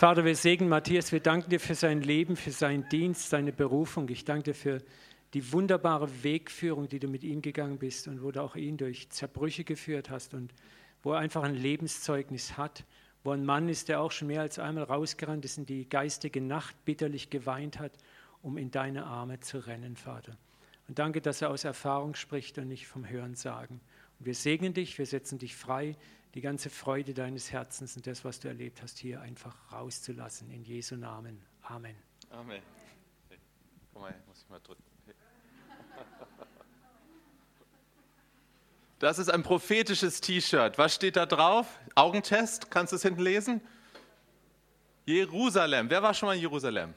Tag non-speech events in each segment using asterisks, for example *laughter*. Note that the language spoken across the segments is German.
Vater, wir segnen Matthias, wir danken dir für sein Leben, für seinen Dienst, seine Berufung. Ich danke dir für die wunderbare Wegführung, die du mit ihm gegangen bist und wo du auch ihn durch Zerbrüche geführt hast und wo er einfach ein Lebenszeugnis hat, wo ein Mann ist, der auch schon mehr als einmal rausgerannt ist in die geistige Nacht, bitterlich geweint hat, um in deine Arme zu rennen, Vater. Und danke, dass er aus Erfahrung spricht und nicht vom Hören sagen. Und wir segnen dich, wir setzen dich frei die ganze Freude deines Herzens und das, was du erlebt hast, hier einfach rauszulassen. In Jesu Namen. Amen. Amen. Hey, guck mal, muss ich mal drücken. Das ist ein prophetisches T-Shirt. Was steht da drauf? Augentest, kannst du es hinten lesen? Jerusalem. Wer war schon mal in Jerusalem?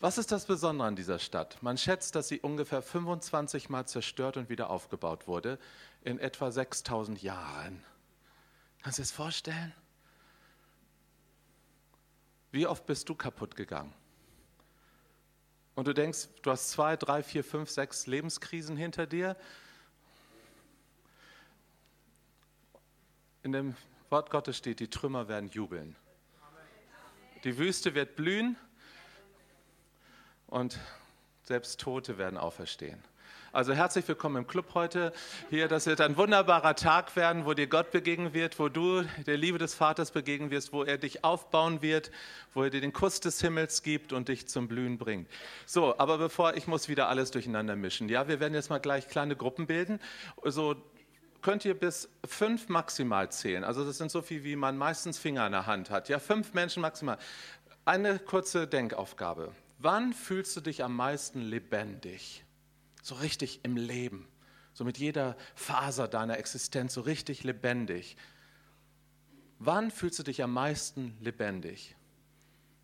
Was ist das Besondere an dieser Stadt? Man schätzt, dass sie ungefähr 25 Mal zerstört und wieder aufgebaut wurde in etwa 6000 Jahren. Kannst du dir das vorstellen? Wie oft bist du kaputt gegangen? Und du denkst, du hast zwei, drei, vier, fünf, sechs Lebenskrisen hinter dir. In dem Wort Gottes steht, die Trümmer werden jubeln. Die Wüste wird blühen und selbst Tote werden auferstehen. Also herzlich willkommen im Club heute. Hier, das wird ein wunderbarer Tag werden, wo dir Gott begegnen wird, wo du der Liebe des Vaters begegnen wirst, wo er dich aufbauen wird, wo er dir den Kuss des Himmels gibt und dich zum Blühen bringt. So, aber bevor ich muss wieder alles durcheinander mischen. Ja, wir werden jetzt mal gleich kleine Gruppen bilden. So könnt ihr bis fünf maximal zählen. Also das sind so viel, wie man meistens Finger in der Hand hat. Ja, fünf Menschen maximal. Eine kurze Denkaufgabe. Wann fühlst du dich am meisten lebendig? So richtig im Leben, so mit jeder Faser deiner Existenz, so richtig lebendig. Wann fühlst du dich am meisten lebendig?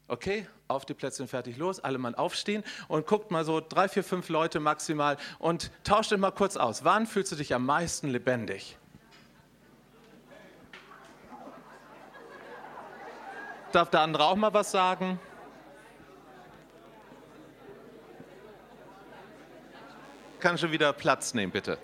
Okay, auf die Plätze fertig los, alle mal aufstehen und guckt mal so drei, vier, fünf Leute maximal und tauscht dich mal kurz aus. Wann fühlst du dich am meisten lebendig? Darf der andere auch mal was sagen? Kann schon wieder Platz nehmen, bitte.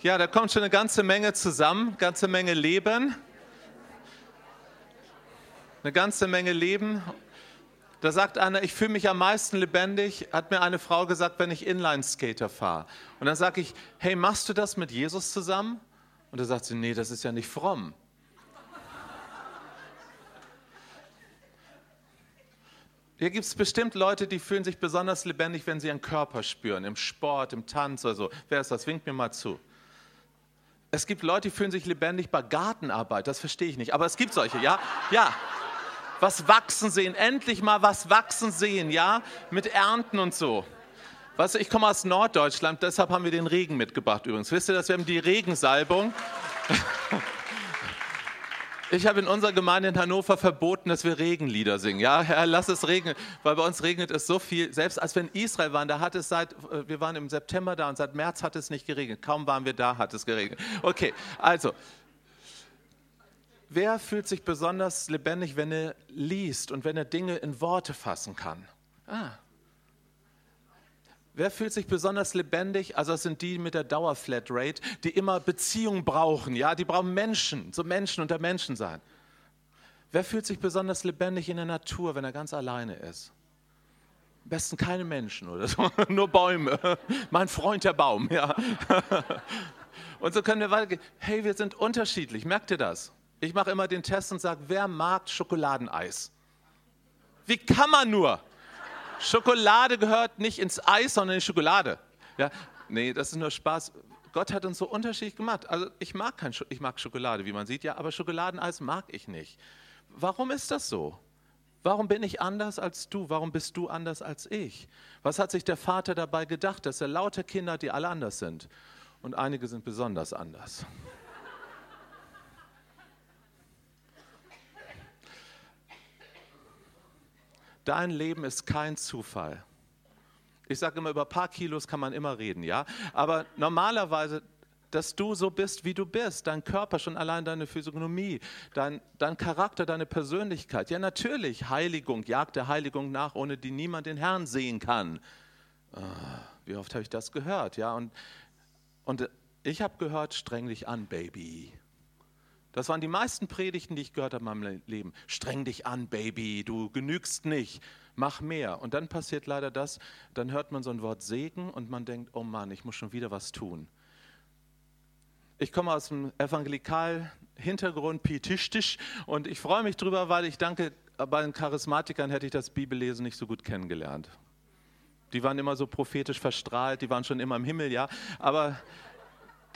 Ja, da kommt schon eine ganze Menge zusammen, ganze Menge Leben. Eine ganze Menge Leben. Da sagt einer, ich fühle mich am meisten lebendig, hat mir eine Frau gesagt, wenn ich Inline-Skater fahre. Und dann sage ich, hey, machst du das mit Jesus zusammen? Und da sagt sie, nee, das ist ja nicht fromm. Hier gibt es bestimmt Leute, die fühlen sich besonders lebendig, wenn sie ihren Körper spüren, im Sport, im Tanz oder so. Wer ist das? Winkt mir mal zu. Es gibt Leute, die fühlen sich lebendig bei Gartenarbeit, das verstehe ich nicht, aber es gibt solche, ja? Ja. Was wachsen sehen, endlich mal was wachsen sehen, ja? Mit Ernten und so. Weißt ich komme aus Norddeutschland, deshalb haben wir den Regen mitgebracht übrigens. Wisst ihr, dass wir haben die Regensalbung? *laughs* Ich habe in unserer Gemeinde in Hannover verboten, dass wir Regenlieder singen. Ja, Herr, lass es regnen, weil bei uns regnet es so viel. Selbst als wir in Israel waren, da hat es seit, äh, wir waren im September da und seit März hat es nicht geregnet. Kaum waren wir da, hat es geregnet. Okay, also, wer fühlt sich besonders lebendig, wenn er liest und wenn er Dinge in Worte fassen kann? Ah, Wer fühlt sich besonders lebendig? Also das sind die mit der Dauerflatrate, die immer Beziehungen brauchen. Ja, die brauchen Menschen, so Menschen unter Menschen sein. Wer fühlt sich besonders lebendig in der Natur, wenn er ganz alleine ist? Am besten keine Menschen oder so, *laughs* nur Bäume. Mein Freund der Baum, ja. *laughs* Und so können wir weitergehen. Hey, wir sind unterschiedlich. Merkt ihr das? Ich mache immer den Test und sage, wer mag Schokoladeneis? Wie kann man nur? Schokolade gehört nicht ins Eis, sondern in die Schokolade. Ja? Nee, das ist nur Spaß. Gott hat uns so unterschiedlich gemacht. Also ich mag, kein ich mag Schokolade, wie man sieht, ja, aber Schokoladeneis mag ich nicht. Warum ist das so? Warum bin ich anders als du? Warum bist du anders als ich? Was hat sich der Vater dabei gedacht, dass er lauter Kinder die alle anders sind? Und einige sind besonders anders. Dein Leben ist kein Zufall. Ich sage immer, über ein paar Kilos kann man immer reden, ja. Aber normalerweise, dass du so bist, wie du bist. Dein Körper, schon allein deine Physiognomie, dein, dein Charakter, deine Persönlichkeit. Ja, natürlich, Heiligung, jagt der Heiligung nach, ohne die niemand den Herrn sehen kann. Ah, wie oft habe ich das gehört? Ja, und, und ich habe gehört, streng dich an, Baby. Das waren die meisten Predigten, die ich gehört habe in meinem Leben. Streng dich an, Baby, du genügst nicht, mach mehr. Und dann passiert leider das, dann hört man so ein Wort Segen und man denkt, oh Mann, ich muss schon wieder was tun. Ich komme aus dem Evangelikal-Hintergrund, pietistisch, und ich freue mich drüber, weil ich danke, bei den Charismatikern hätte ich das Bibellesen nicht so gut kennengelernt. Die waren immer so prophetisch verstrahlt, die waren schon immer im Himmel, ja. Aber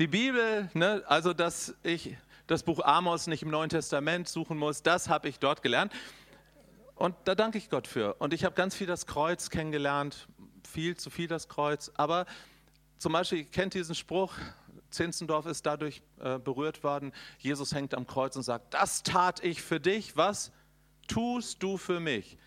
die Bibel, ne, also dass ich das Buch Amos nicht im Neuen Testament suchen muss. Das habe ich dort gelernt. Und da danke ich Gott für. Und ich habe ganz viel das Kreuz kennengelernt, viel zu viel das Kreuz. Aber zum Beispiel, ihr kennt diesen Spruch, Zinzendorf ist dadurch äh, berührt worden, Jesus hängt am Kreuz und sagt, das tat ich für dich, was tust du für mich?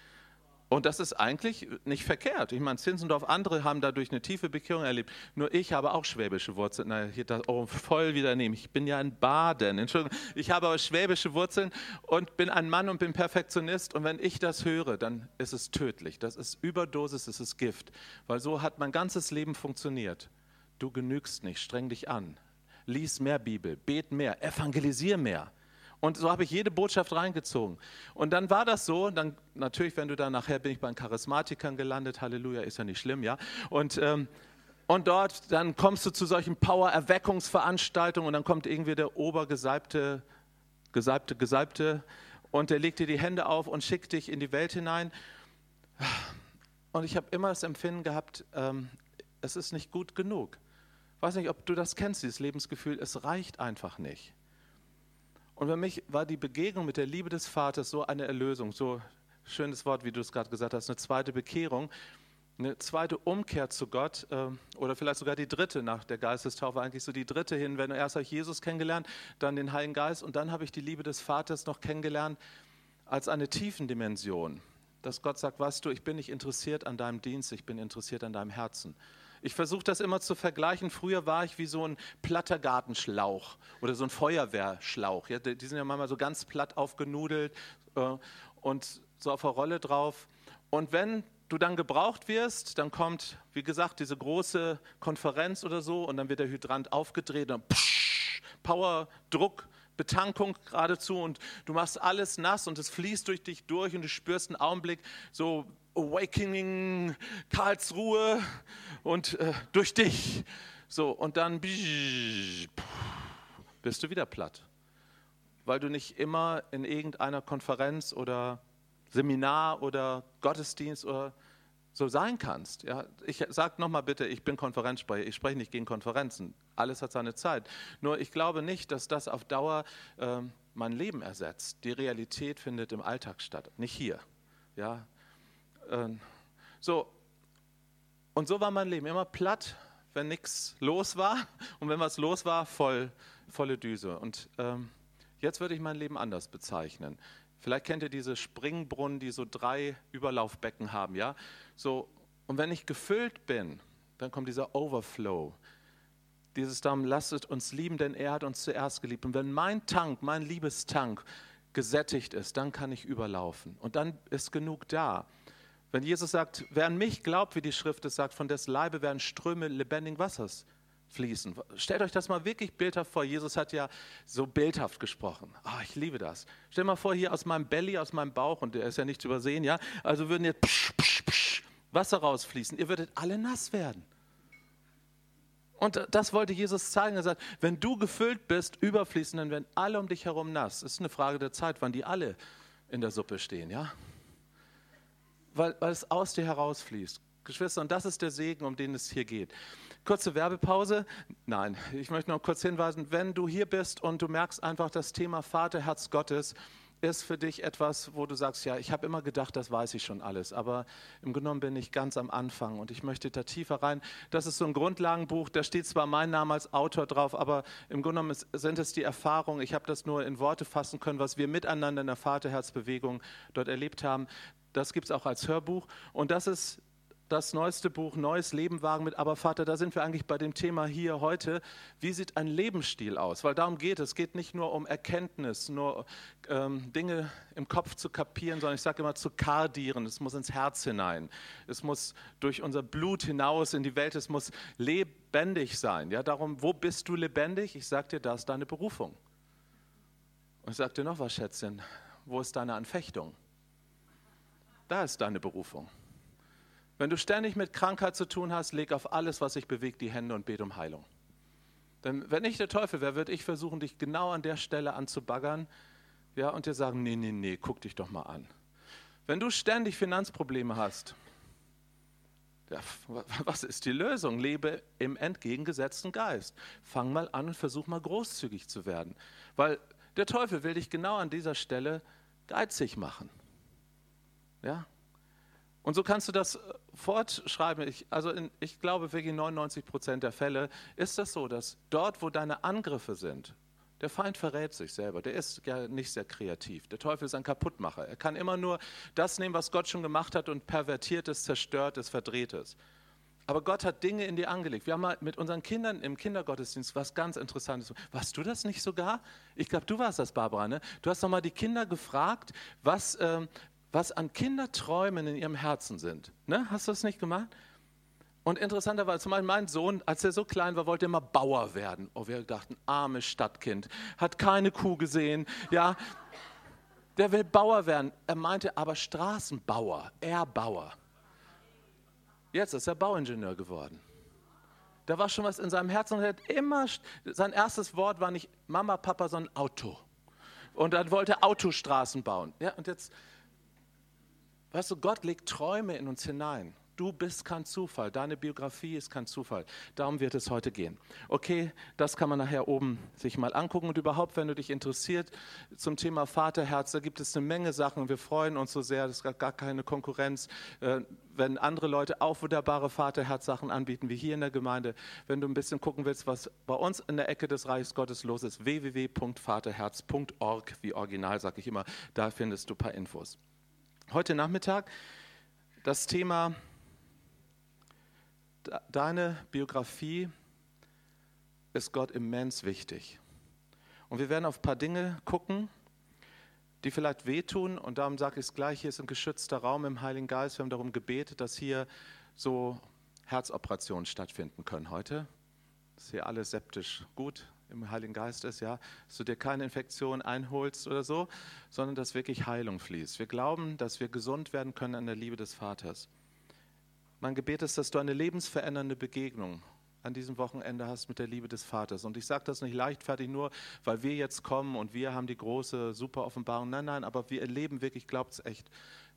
Und das ist eigentlich nicht verkehrt. Ich meine, Zinzendorf, andere haben dadurch eine tiefe Bekehrung erlebt. Nur ich habe auch schwäbische Wurzeln. Na, hier das, oh, voll wieder nehmen. Ich bin ja in Baden. Entschuldigung. Ich habe aber schwäbische Wurzeln und bin ein Mann und bin Perfektionist. Und wenn ich das höre, dann ist es tödlich. Das ist Überdosis, das ist Gift. Weil so hat mein ganzes Leben funktioniert. Du genügst nicht, streng dich an. Lies mehr Bibel, bet mehr, evangelisier mehr. Und so habe ich jede Botschaft reingezogen. Und dann war das so, dann natürlich, wenn du dann nachher bin ich bei den Charismatikern gelandet, Halleluja, ist ja nicht schlimm, ja. Und, ähm, und dort, dann kommst du zu solchen Power-Erweckungsveranstaltungen und dann kommt irgendwie der Obergesalbte, Gesalbte, Gesalbte und der legt dir die Hände auf und schickt dich in die Welt hinein. Und ich habe immer das Empfinden gehabt, ähm, es ist nicht gut genug. Ich weiß nicht, ob du das kennst, dieses Lebensgefühl, es reicht einfach nicht. Und für mich war die Begegnung mit der Liebe des Vaters so eine Erlösung, so schönes Wort, wie du es gerade gesagt hast, eine zweite Bekehrung, eine zweite Umkehr zu Gott äh, oder vielleicht sogar die dritte nach der Geistestaufe, eigentlich so die dritte hin, wenn erst habe ich Jesus kennengelernt, dann den Heiligen Geist und dann habe ich die Liebe des Vaters noch kennengelernt als eine Tiefendimension, dass Gott sagt, weißt du, ich bin nicht interessiert an deinem Dienst, ich bin interessiert an deinem Herzen. Ich versuche das immer zu vergleichen. Früher war ich wie so ein platter Gartenschlauch oder so ein Feuerwehrschlauch. Ja, die sind ja manchmal so ganz platt aufgenudelt äh, und so auf der Rolle drauf. Und wenn du dann gebraucht wirst, dann kommt, wie gesagt, diese große Konferenz oder so und dann wird der Hydrant aufgedreht und psch, Power, Druck, Betankung geradezu und du machst alles nass und es fließt durch dich durch und du spürst einen Augenblick so Awakening, Karlsruhe und äh, durch dich. So, und dann bist du wieder platt, weil du nicht immer in irgendeiner Konferenz oder Seminar oder Gottesdienst oder so sein kannst. Ja, ich sage nochmal bitte, ich bin Konferenzsprecher, ich spreche nicht gegen Konferenzen. Alles hat seine Zeit. Nur ich glaube nicht, dass das auf Dauer äh, mein Leben ersetzt. Die Realität findet im Alltag statt, nicht hier. Ja, ähm, so, und so war mein Leben immer platt, wenn nichts los war *laughs* und wenn was los war, voll, volle Düse. Und ähm, jetzt würde ich mein Leben anders bezeichnen. Vielleicht kennt ihr diese Springbrunnen, die so drei Überlaufbecken haben, ja? So, und wenn ich gefüllt bin, dann kommt dieser Overflow. Dieses darum, lasst uns lieben, denn er hat uns zuerst geliebt. Und wenn mein Tank, mein Liebestank gesättigt ist, dann kann ich überlaufen. Und dann ist genug da. Wenn Jesus sagt, wer an mich glaubt, wie die Schrift es sagt, von dessen Leibe werden Ströme lebendigen Wassers fließen. Stellt euch das mal wirklich bildhaft vor. Jesus hat ja so bildhaft gesprochen. Oh, ich liebe das. Stell mal vor, hier aus meinem Belly, aus meinem Bauch, und der ist ja nicht zu übersehen, ja, also würden jetzt psch, psch, psch, Wasser rausfließen. Ihr würdet alle nass werden. Und das wollte Jesus zeigen. Er sagt, wenn du gefüllt bist, überfließen, dann werden alle um dich herum nass. Es ist eine Frage der Zeit, wann die alle in der Suppe stehen, ja weil, weil es aus dir herausfließt. Geschwister, und das ist der Segen, um den es hier geht. Kurze Werbepause. Nein, ich möchte noch kurz hinweisen, wenn du hier bist und du merkst einfach, das Thema Vaterherz Gottes ist für dich etwas, wo du sagst, ja, ich habe immer gedacht, das weiß ich schon alles, aber im Genommen bin ich ganz am Anfang und ich möchte da tiefer rein. Das ist so ein Grundlagenbuch, da steht zwar mein Name als Autor drauf, aber im genommen sind es die Erfahrungen, ich habe das nur in Worte fassen können, was wir miteinander in der Vaterherzbewegung dort erlebt haben. Das gibt es auch als Hörbuch und das ist das neueste Buch Neues Leben wagen mit, aber Vater, da sind wir eigentlich bei dem Thema hier heute. Wie sieht ein Lebensstil aus? Weil darum geht es. Es geht nicht nur um Erkenntnis, nur ähm, Dinge im Kopf zu kapieren, sondern ich sage immer zu kardieren. Es muss ins Herz hinein. Es muss durch unser Blut hinaus in die Welt. Es muss lebendig sein. Ja, darum, wo bist du lebendig? Ich sage dir, da ist deine Berufung. Und ich sage dir noch was, Schätzchen. Wo ist deine Anfechtung? Da ist deine Berufung. Wenn du ständig mit Krankheit zu tun hast, leg auf alles, was sich bewegt, die Hände und bete um Heilung. Denn wenn ich der Teufel wäre, würde ich versuchen, dich genau an der Stelle anzubaggern ja, und dir sagen, nee, nee, nee, guck dich doch mal an. Wenn du ständig Finanzprobleme hast, ja, was ist die Lösung? Lebe im entgegengesetzten Geist. Fang mal an und versuch mal großzügig zu werden. Weil der Teufel will dich genau an dieser Stelle geizig machen. Ja, und so kannst du das fortschreiben. Ich, also in, ich glaube, wirklich 99 Prozent der Fälle ist das so, dass dort, wo deine Angriffe sind, der Feind verrät sich selber. Der ist ja nicht sehr kreativ. Der Teufel ist ein Kaputtmacher. Er kann immer nur das nehmen, was Gott schon gemacht hat und pervertiert es, zerstört es, verdreht es. Aber Gott hat Dinge in dir angelegt. Wir haben mal mit unseren Kindern im Kindergottesdienst was ganz Interessantes. Warst du das nicht sogar? Ich glaube, du warst das, Barbara. Ne? Du hast noch mal die Kinder gefragt, was, ähm, was an Kinderträumen in ihrem Herzen sind. Ne? Hast du das nicht gemacht? Und interessanterweise, zum Beispiel mein Sohn, als er so klein war, wollte immer Bauer werden. Oh, wir dachten, armes Stadtkind, hat keine Kuh gesehen, ja. Der will Bauer werden. Er meinte aber Straßenbauer, Erbauer. Jetzt ist er Bauingenieur geworden. Da war schon was in seinem Herzen und er hat immer, sein erstes Wort war nicht Mama, Papa, sondern Auto. Und dann wollte er Autostraßen bauen. Ja, und jetzt Weißt du, Gott legt Träume in uns hinein. Du bist kein Zufall, deine Biografie ist kein Zufall. Darum wird es heute gehen. Okay, das kann man nachher oben sich mal angucken. Und überhaupt, wenn du dich interessiert zum Thema Vaterherz, da gibt es eine Menge Sachen. Wir freuen uns so sehr, es gibt gar keine Konkurrenz. Äh, wenn andere Leute auch wunderbare Vaterherz-Sachen anbieten, wie hier in der Gemeinde, wenn du ein bisschen gucken willst, was bei uns in der Ecke des Reiches Gottes los ist, www.vaterherz.org, wie original sage ich immer, da findest du ein paar Infos heute Nachmittag das Thema Deine Biografie ist Gott immens wichtig. Und wir werden auf ein paar Dinge gucken, die vielleicht wehtun. Und darum sage ich es gleich, hier ist ein geschützter Raum im Heiligen Geist. Wir haben darum gebetet, dass hier so Herzoperationen stattfinden können heute. Ist hier alles septisch gut im Heiligen Geist ist, ja, dass du dir keine Infektion einholst oder so, sondern dass wirklich Heilung fließt. Wir glauben, dass wir gesund werden können an der Liebe des Vaters. Mein Gebet ist, dass du eine lebensverändernde Begegnung an diesem Wochenende hast mit der Liebe des Vaters. Und ich sage das nicht leichtfertig nur, weil wir jetzt kommen und wir haben die große, super Offenbarung. Nein, nein, aber wir erleben wirklich, glaubt es echt,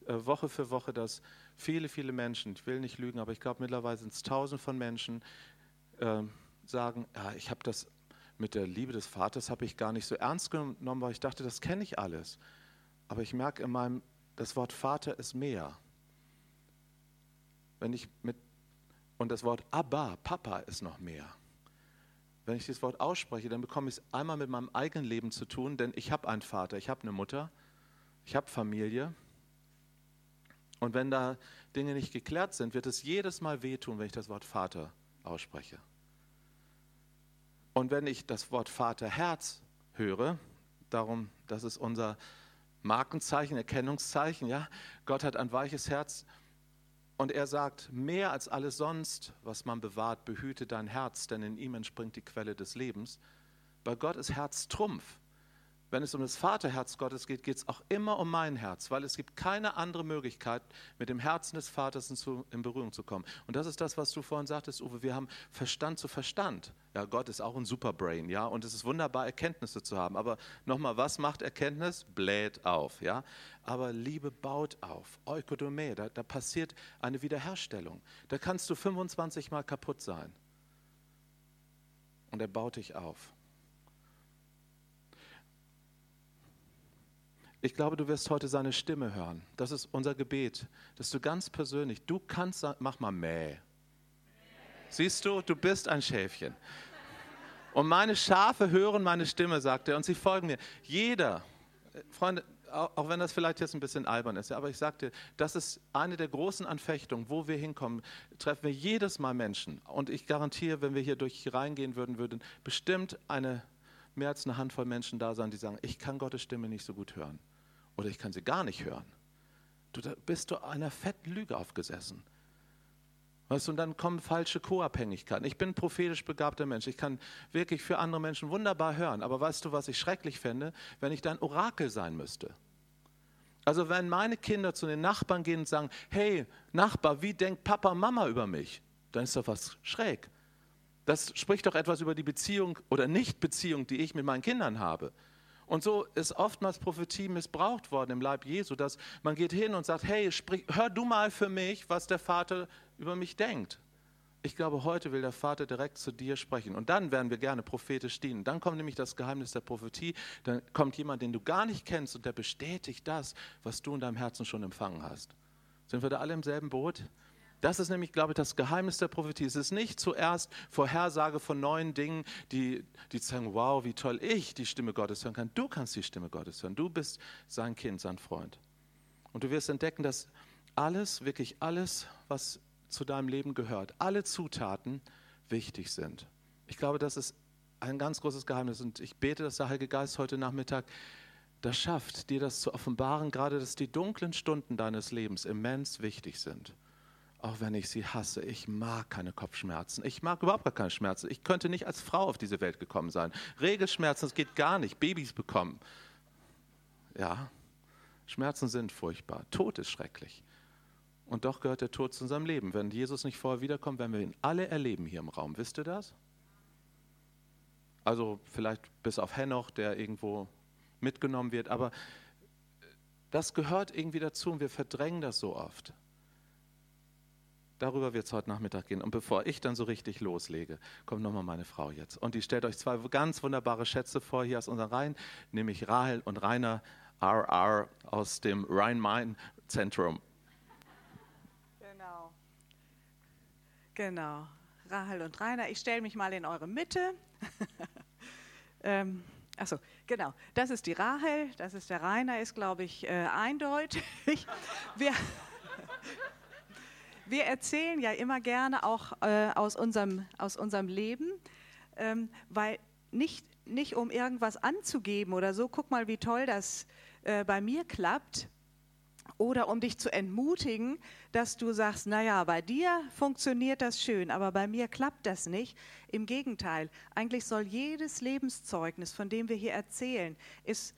äh, Woche für Woche, dass viele, viele Menschen, ich will nicht lügen, aber ich glaube mittlerweile sind es tausend von Menschen, äh, sagen, ja, ich habe das mit der Liebe des Vaters habe ich gar nicht so ernst genommen, weil ich dachte, das kenne ich alles. Aber ich merke in meinem, das Wort Vater ist mehr. Wenn ich mit, und das Wort Abba, Papa ist noch mehr. Wenn ich dieses Wort ausspreche, dann bekomme ich es einmal mit meinem eigenen Leben zu tun, denn ich habe einen Vater, ich habe eine Mutter, ich habe Familie. Und wenn da Dinge nicht geklärt sind, wird es jedes Mal wehtun, wenn ich das Wort Vater ausspreche. Und wenn ich das Wort Vaterherz höre, darum, das ist unser Markenzeichen, Erkennungszeichen, ja, Gott hat ein weiches Herz und er sagt, mehr als alles sonst, was man bewahrt, behüte dein Herz, denn in ihm entspringt die Quelle des Lebens. Bei Gott ist Herz Trumpf. Wenn es um das Vaterherz Gottes geht, geht es auch immer um mein Herz, weil es gibt keine andere Möglichkeit, mit dem Herzen des Vaters in Berührung zu kommen. Und das ist das, was du vorhin sagtest, Uwe, wir haben Verstand zu Verstand. Ja, Gott ist auch ein Superbrain, ja, und es ist wunderbar, Erkenntnisse zu haben. Aber nochmal, was macht Erkenntnis? Bläht auf, ja. Aber Liebe baut auf. Eukodome, da, da passiert eine Wiederherstellung. Da kannst du 25 Mal kaputt sein. Und er baut dich auf. Ich glaube, du wirst heute seine Stimme hören. Das ist unser Gebet, dass du ganz persönlich, du kannst, mach mal mäh. Siehst du, du bist ein Schäfchen. Und meine Schafe hören meine Stimme, sagt er, und sie folgen mir. Jeder, Freunde, auch wenn das vielleicht jetzt ein bisschen albern ist, aber ich sagte, das ist eine der großen Anfechtungen, wo wir hinkommen, treffen wir jedes Mal Menschen. Und ich garantiere, wenn wir hier durch reingehen würden, würden bestimmt eine, mehr als eine Handvoll Menschen da sein, die sagen, ich kann Gottes Stimme nicht so gut hören. Oder ich kann sie gar nicht hören. Du, da bist du einer fetten Lüge aufgesessen. Weißt du, und dann kommen falsche Co-Abhängigkeiten. Ich bin ein prophetisch begabter Mensch. Ich kann wirklich für andere Menschen wunderbar hören. Aber weißt du, was ich schrecklich fände? Wenn ich dein Orakel sein müsste. Also wenn meine Kinder zu den Nachbarn gehen und sagen, hey Nachbar, wie denkt Papa Mama über mich? Dann ist doch was schräg. Das spricht doch etwas über die Beziehung oder Nichtbeziehung, die ich mit meinen Kindern habe. Und so ist oftmals Prophetie missbraucht worden im Leib Jesu, dass man geht hin und sagt, hey, sprich, hör du mal für mich, was der Vater über mich denkt. Ich glaube, heute will der Vater direkt zu dir sprechen. Und dann werden wir gerne prophetisch dienen. Dann kommt nämlich das Geheimnis der Prophetie. Dann kommt jemand, den du gar nicht kennst und der bestätigt das, was du in deinem Herzen schon empfangen hast. Sind wir da alle im selben Boot? Das ist nämlich, glaube ich, das Geheimnis der Prophetie. Es ist nicht zuerst Vorhersage von neuen Dingen, die, die sagen, wow, wie toll ich die Stimme Gottes hören kann. Du kannst die Stimme Gottes hören. Du bist sein Kind, sein Freund. Und du wirst entdecken, dass alles, wirklich alles, was zu deinem Leben gehört, alle Zutaten wichtig sind. Ich glaube, das ist ein ganz großes Geheimnis und ich bete, dass der Heilige Geist heute Nachmittag das schafft, dir das zu offenbaren, gerade dass die dunklen Stunden deines Lebens immens wichtig sind auch wenn ich sie hasse. Ich mag keine Kopfschmerzen. Ich mag überhaupt gar keine Schmerzen. Ich könnte nicht als Frau auf diese Welt gekommen sein. Regelschmerzen, das geht gar nicht. Babys bekommen. Ja, Schmerzen sind furchtbar. Tod ist schrecklich. Und doch gehört der Tod zu unserem Leben. Wenn Jesus nicht vorher wiederkommt, werden wir ihn alle erleben hier im Raum. Wisst ihr das? Also vielleicht bis auf Henoch, der irgendwo mitgenommen wird. Aber das gehört irgendwie dazu und wir verdrängen das so oft. Darüber wird es heute Nachmittag gehen. Und bevor ich dann so richtig loslege, kommt nochmal meine Frau jetzt. Und die stellt euch zwei ganz wunderbare Schätze vor hier aus unseren Reihen, nämlich Rahel und Rainer RR aus dem Rhein-Main-Zentrum. Genau. Genau. Rahel und Rainer, ich stelle mich mal in eure Mitte. *laughs* ähm, Achso, genau. Das ist die Rahel, das ist der Rainer, ist, glaube ich, äh, eindeutig. *laughs* Wir, wir erzählen ja immer gerne auch äh, aus, unserem, aus unserem Leben, ähm, weil nicht, nicht um irgendwas anzugeben oder so, guck mal, wie toll das äh, bei mir klappt, oder um dich zu entmutigen, dass du sagst, naja, bei dir funktioniert das schön, aber bei mir klappt das nicht. Im Gegenteil, eigentlich soll jedes Lebenszeugnis, von dem wir hier erzählen, ist,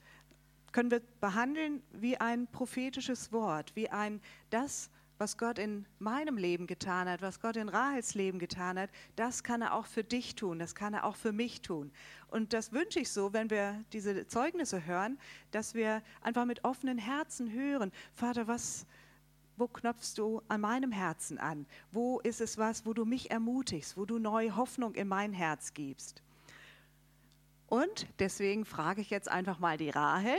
können wir behandeln wie ein prophetisches Wort, wie ein das, was Gott in meinem Leben getan hat, was Gott in Rahels Leben getan hat, das kann er auch für dich tun, das kann er auch für mich tun. Und das wünsche ich so, wenn wir diese Zeugnisse hören, dass wir einfach mit offenen Herzen hören, Vater, was, wo knopfst du an meinem Herzen an? Wo ist es was, wo du mich ermutigst, wo du neue Hoffnung in mein Herz gibst? Und deswegen frage ich jetzt einfach mal die Rahel.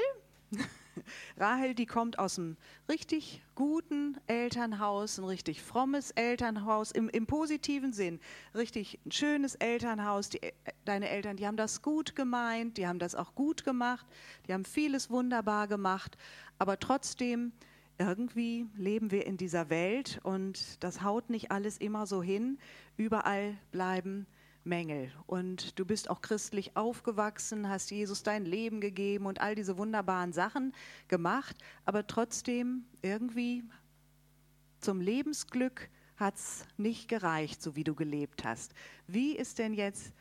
*laughs* *laughs* Rahel, die kommt aus einem richtig guten Elternhaus, ein richtig frommes Elternhaus, im, im positiven Sinn. Richtig ein schönes Elternhaus. Die, deine Eltern, die haben das gut gemeint, die haben das auch gut gemacht, die haben vieles wunderbar gemacht, aber trotzdem irgendwie leben wir in dieser Welt und das haut nicht alles immer so hin. Überall bleiben Mängel. Und du bist auch christlich aufgewachsen, hast Jesus dein Leben gegeben und all diese wunderbaren Sachen gemacht, aber trotzdem irgendwie zum Lebensglück hat es nicht gereicht, so wie du gelebt hast. Wie ist denn jetzt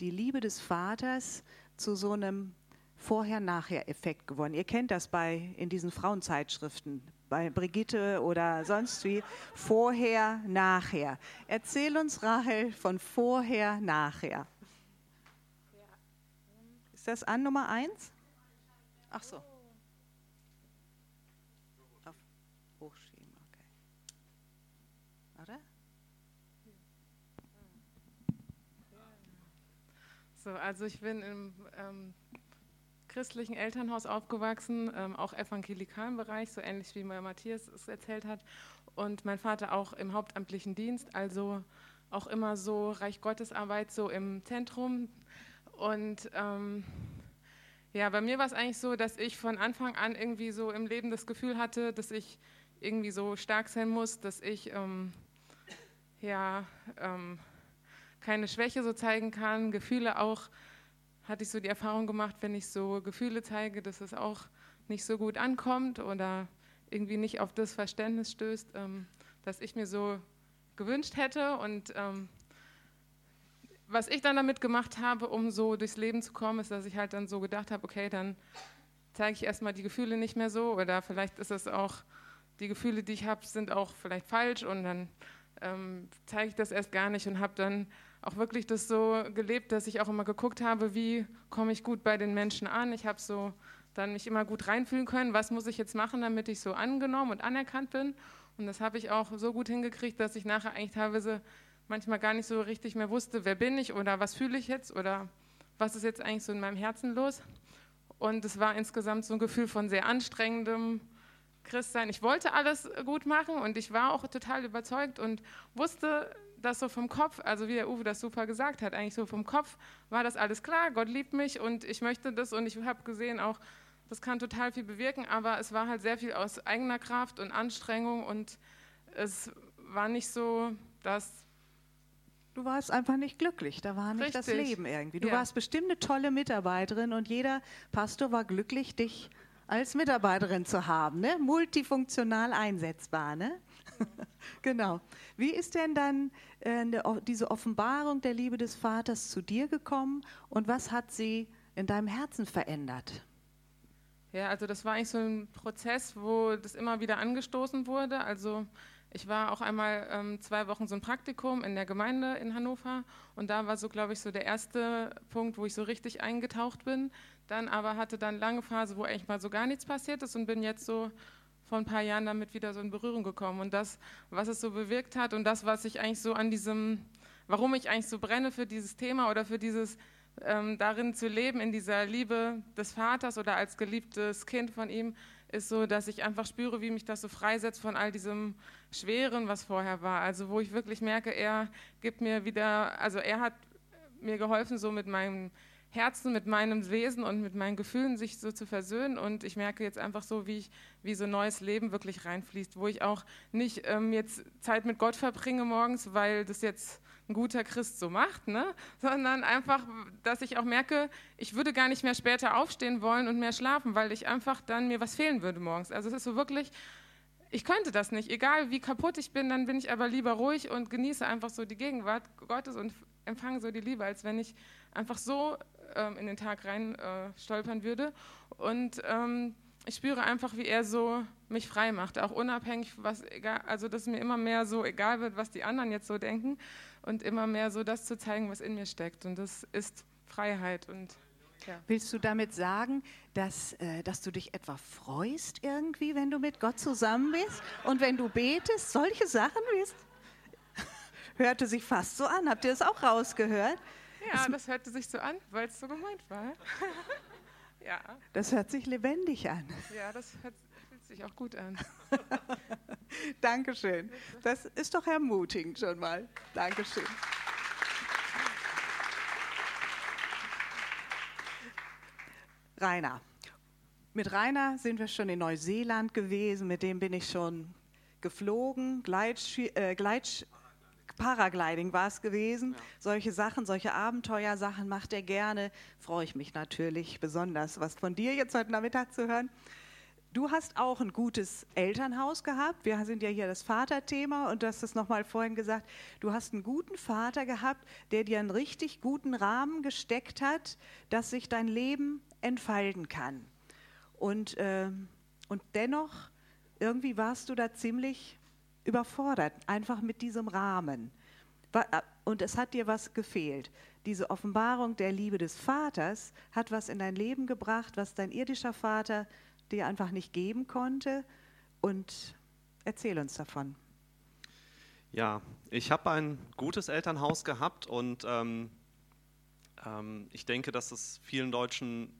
die Liebe des Vaters zu so einem Vorher-Nachher-Effekt geworden? Ihr kennt das bei in diesen Frauenzeitschriften bei Brigitte oder sonst wie. Vorher, nachher. Erzähl uns, Rahel, von vorher, nachher. Ist das an Nummer eins? Ach so. Hochschieben, okay. Oder? So, also ich bin im ähm, christlichen Elternhaus aufgewachsen, ähm, auch evangelikalen Bereich, so ähnlich wie mein Matthias es erzählt hat. Und mein Vater auch im hauptamtlichen Dienst, also auch immer so Reich Gottes Arbeit so im Zentrum. Und ähm, Ja, bei mir war es eigentlich so, dass ich von Anfang an irgendwie so im Leben das Gefühl hatte, dass ich irgendwie so stark sein muss, dass ich ähm, ja ähm, keine Schwäche so zeigen kann, Gefühle auch, hatte ich so die Erfahrung gemacht, wenn ich so Gefühle zeige, dass es auch nicht so gut ankommt oder irgendwie nicht auf das Verständnis stößt, ähm, das ich mir so gewünscht hätte. Und ähm, was ich dann damit gemacht habe, um so durchs Leben zu kommen, ist, dass ich halt dann so gedacht habe, okay, dann zeige ich erstmal die Gefühle nicht mehr so oder vielleicht ist es auch, die Gefühle, die ich habe, sind auch vielleicht falsch und dann ähm, zeige ich das erst gar nicht und habe dann auch wirklich das so gelebt, dass ich auch immer geguckt habe, wie komme ich gut bei den Menschen an. Ich habe so dann mich immer gut reinfühlen können, was muss ich jetzt machen, damit ich so angenommen und anerkannt bin. Und das habe ich auch so gut hingekriegt, dass ich nachher eigentlich teilweise manchmal gar nicht so richtig mehr wusste, wer bin ich oder was fühle ich jetzt oder was ist jetzt eigentlich so in meinem Herzen los. Und es war insgesamt so ein Gefühl von sehr anstrengendem Christsein. Ich wollte alles gut machen und ich war auch total überzeugt und wusste, das so vom Kopf, also wie der Uwe das super gesagt hat, eigentlich so vom Kopf war das alles klar, Gott liebt mich und ich möchte das und ich habe gesehen auch, das kann total viel bewirken, aber es war halt sehr viel aus eigener Kraft und Anstrengung und es war nicht so, dass Du warst einfach nicht glücklich, da war nicht Richtig. das Leben irgendwie. Du ja. warst bestimmt eine tolle Mitarbeiterin und jeder Pastor war glücklich, dich als Mitarbeiterin zu haben, ne? multifunktional einsetzbar. Ne? *laughs* genau. Wie ist denn dann äh, diese Offenbarung der Liebe des Vaters zu dir gekommen und was hat sie in deinem Herzen verändert? Ja, also das war eigentlich so ein Prozess, wo das immer wieder angestoßen wurde. Also ich war auch einmal ähm, zwei Wochen so ein Praktikum in der Gemeinde in Hannover und da war so, glaube ich, so der erste Punkt, wo ich so richtig eingetaucht bin. Dann aber hatte dann lange Phase, wo eigentlich mal so gar nichts passiert ist und bin jetzt so vor ein paar Jahren damit wieder so in Berührung gekommen. Und das, was es so bewirkt hat und das, was ich eigentlich so an diesem, warum ich eigentlich so brenne für dieses Thema oder für dieses ähm, darin zu leben, in dieser Liebe des Vaters oder als geliebtes Kind von ihm, ist so, dass ich einfach spüre, wie mich das so freisetzt von all diesem Schweren, was vorher war. Also wo ich wirklich merke, er gibt mir wieder, also er hat mir geholfen, so mit meinem Herzen, mit meinem Wesen und mit meinen Gefühlen sich so zu versöhnen. Und ich merke jetzt einfach so, wie ich, wie so neues Leben wirklich reinfließt, wo ich auch nicht ähm, jetzt Zeit mit Gott verbringe morgens, weil das jetzt ein guter Christ so macht, ne? *laughs* sondern einfach, dass ich auch merke, ich würde gar nicht mehr später aufstehen wollen und mehr schlafen, weil ich einfach dann mir was fehlen würde morgens. Also es ist so wirklich, ich könnte das nicht. Egal wie kaputt ich bin, dann bin ich aber lieber ruhig und genieße einfach so die Gegenwart Gottes und empfange so die Liebe, als wenn ich einfach so ähm, in den Tag rein äh, stolpern würde. Und ähm, ich spüre einfach, wie er so mich frei macht, auch unabhängig, was egal, also dass mir immer mehr so egal wird, was die anderen jetzt so denken und immer mehr so das zu zeigen, was in mir steckt. Und das ist Freiheit und ja. Willst du damit sagen, dass, äh, dass du dich etwa freust irgendwie, wenn du mit Gott zusammen bist und wenn du betest, solche Sachen bist? *laughs* Hörte sich fast so an. Habt ihr das auch rausgehört? Ja, das hörte sich so an, weil es so gemeint war. *laughs* ja. Das hört sich lebendig an. Ja, das hört, fühlt sich auch gut an. *laughs* Dankeschön. Das ist doch ermutigend schon mal. Dankeschön. Rainer. Mit Rainer sind wir schon in Neuseeland gewesen, mit dem bin ich schon geflogen, Gleitsch, äh, Gleitsch Paragliding war es gewesen. Ja. Solche Sachen, solche Abenteuersachen macht er gerne. Freue ich mich natürlich besonders, was von dir jetzt heute Nachmittag zu hören. Du hast auch ein gutes Elternhaus gehabt. Wir sind ja hier das Vaterthema und du hast es nochmal vorhin gesagt. Du hast einen guten Vater gehabt, der dir einen richtig guten Rahmen gesteckt hat, dass sich dein Leben entfalten kann. Und, äh, und dennoch, irgendwie warst du da ziemlich überfordert, einfach mit diesem Rahmen. Äh, und es hat dir was gefehlt. Diese Offenbarung der Liebe des Vaters hat was in dein Leben gebracht, was dein irdischer Vater dir einfach nicht geben konnte. Und erzähl uns davon. Ja, ich habe ein gutes Elternhaus gehabt und ähm, ähm, ich denke, dass es vielen Deutschen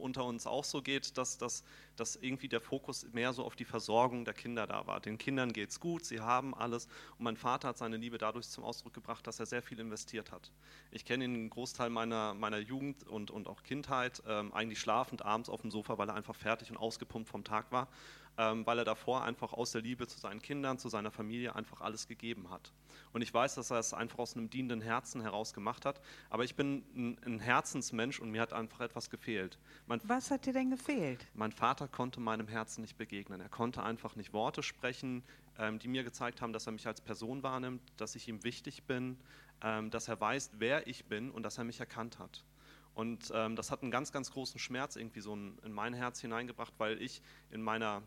unter uns auch so geht, dass, dass, dass irgendwie der Fokus mehr so auf die Versorgung der Kinder da war. Den Kindern geht es gut, sie haben alles. Und mein Vater hat seine Liebe dadurch zum Ausdruck gebracht, dass er sehr viel investiert hat. Ich kenne ihn einen Großteil meiner, meiner Jugend und, und auch Kindheit, ähm, eigentlich schlafend abends auf dem Sofa, weil er einfach fertig und ausgepumpt vom Tag war ähm, weil er davor einfach aus der Liebe zu seinen Kindern, zu seiner Familie einfach alles gegeben hat. Und ich weiß, dass er es einfach aus einem dienenden Herzen heraus gemacht hat. Aber ich bin ein, ein Herzensmensch und mir hat einfach etwas gefehlt. Mein, Was hat dir denn gefehlt? Mein Vater konnte meinem Herzen nicht begegnen. Er konnte einfach nicht Worte sprechen, ähm, die mir gezeigt haben, dass er mich als Person wahrnimmt, dass ich ihm wichtig bin, ähm, dass er weiß, wer ich bin und dass er mich erkannt hat. Und ähm, das hat einen ganz, ganz großen Schmerz irgendwie so in, in mein Herz hineingebracht, weil ich in meiner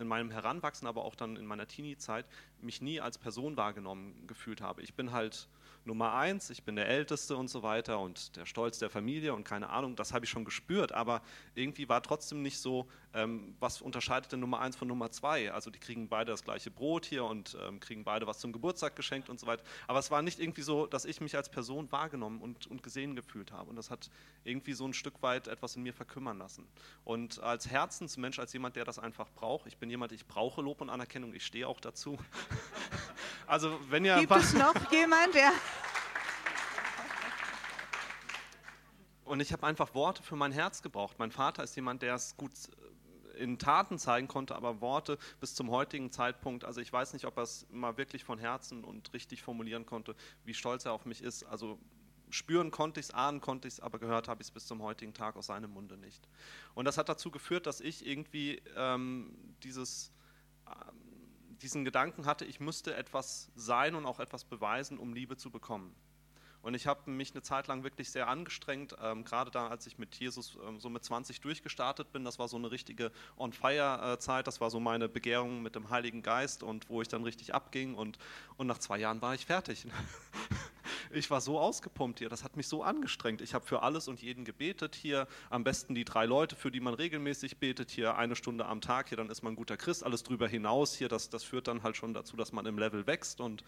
in meinem Heranwachsen, aber auch dann in meiner Teenie-Zeit mich nie als Person wahrgenommen gefühlt habe. Ich bin halt Nummer eins, ich bin der Älteste und so weiter und der Stolz der Familie und keine Ahnung, das habe ich schon gespürt, aber irgendwie war trotzdem nicht so, ähm, was unterscheidet denn Nummer eins von Nummer zwei? Also die kriegen beide das gleiche Brot hier und ähm, kriegen beide was zum Geburtstag geschenkt und so weiter. Aber es war nicht irgendwie so, dass ich mich als Person wahrgenommen und, und gesehen gefühlt habe und das hat irgendwie so ein Stück weit etwas in mir verkümmern lassen. Und als Herzensmensch, als jemand, der das einfach braucht, ich bin jemand, ich brauche Lob und Anerkennung, ich stehe auch dazu. *laughs* Also wenn ihr Gibt es noch jemand, der... Und ich habe einfach Worte für mein Herz gebraucht. Mein Vater ist jemand, der es gut in Taten zeigen konnte, aber Worte bis zum heutigen Zeitpunkt, also ich weiß nicht, ob er es mal wirklich von Herzen und richtig formulieren konnte, wie stolz er auf mich ist. Also spüren konnte ich es, ahnen konnte ich es, aber gehört habe ich es bis zum heutigen Tag aus seinem Munde nicht. Und das hat dazu geführt, dass ich irgendwie ähm, dieses ähm, diesen Gedanken hatte, ich müsste etwas sein und auch etwas beweisen, um Liebe zu bekommen. Und ich habe mich eine Zeit lang wirklich sehr angestrengt, ähm, gerade da, als ich mit Jesus ähm, so mit 20 durchgestartet bin. Das war so eine richtige On-Fire-Zeit. Das war so meine Begehrung mit dem Heiligen Geist und wo ich dann richtig abging. Und, und nach zwei Jahren war ich fertig. *laughs* ich war so ausgepumpt hier, das hat mich so angestrengt. Ich habe für alles und jeden gebetet hier, am besten die drei Leute, für die man regelmäßig betet, hier eine Stunde am Tag, hier dann ist man ein guter Christ, alles drüber hinaus hier, das, das führt dann halt schon dazu, dass man im Level wächst und,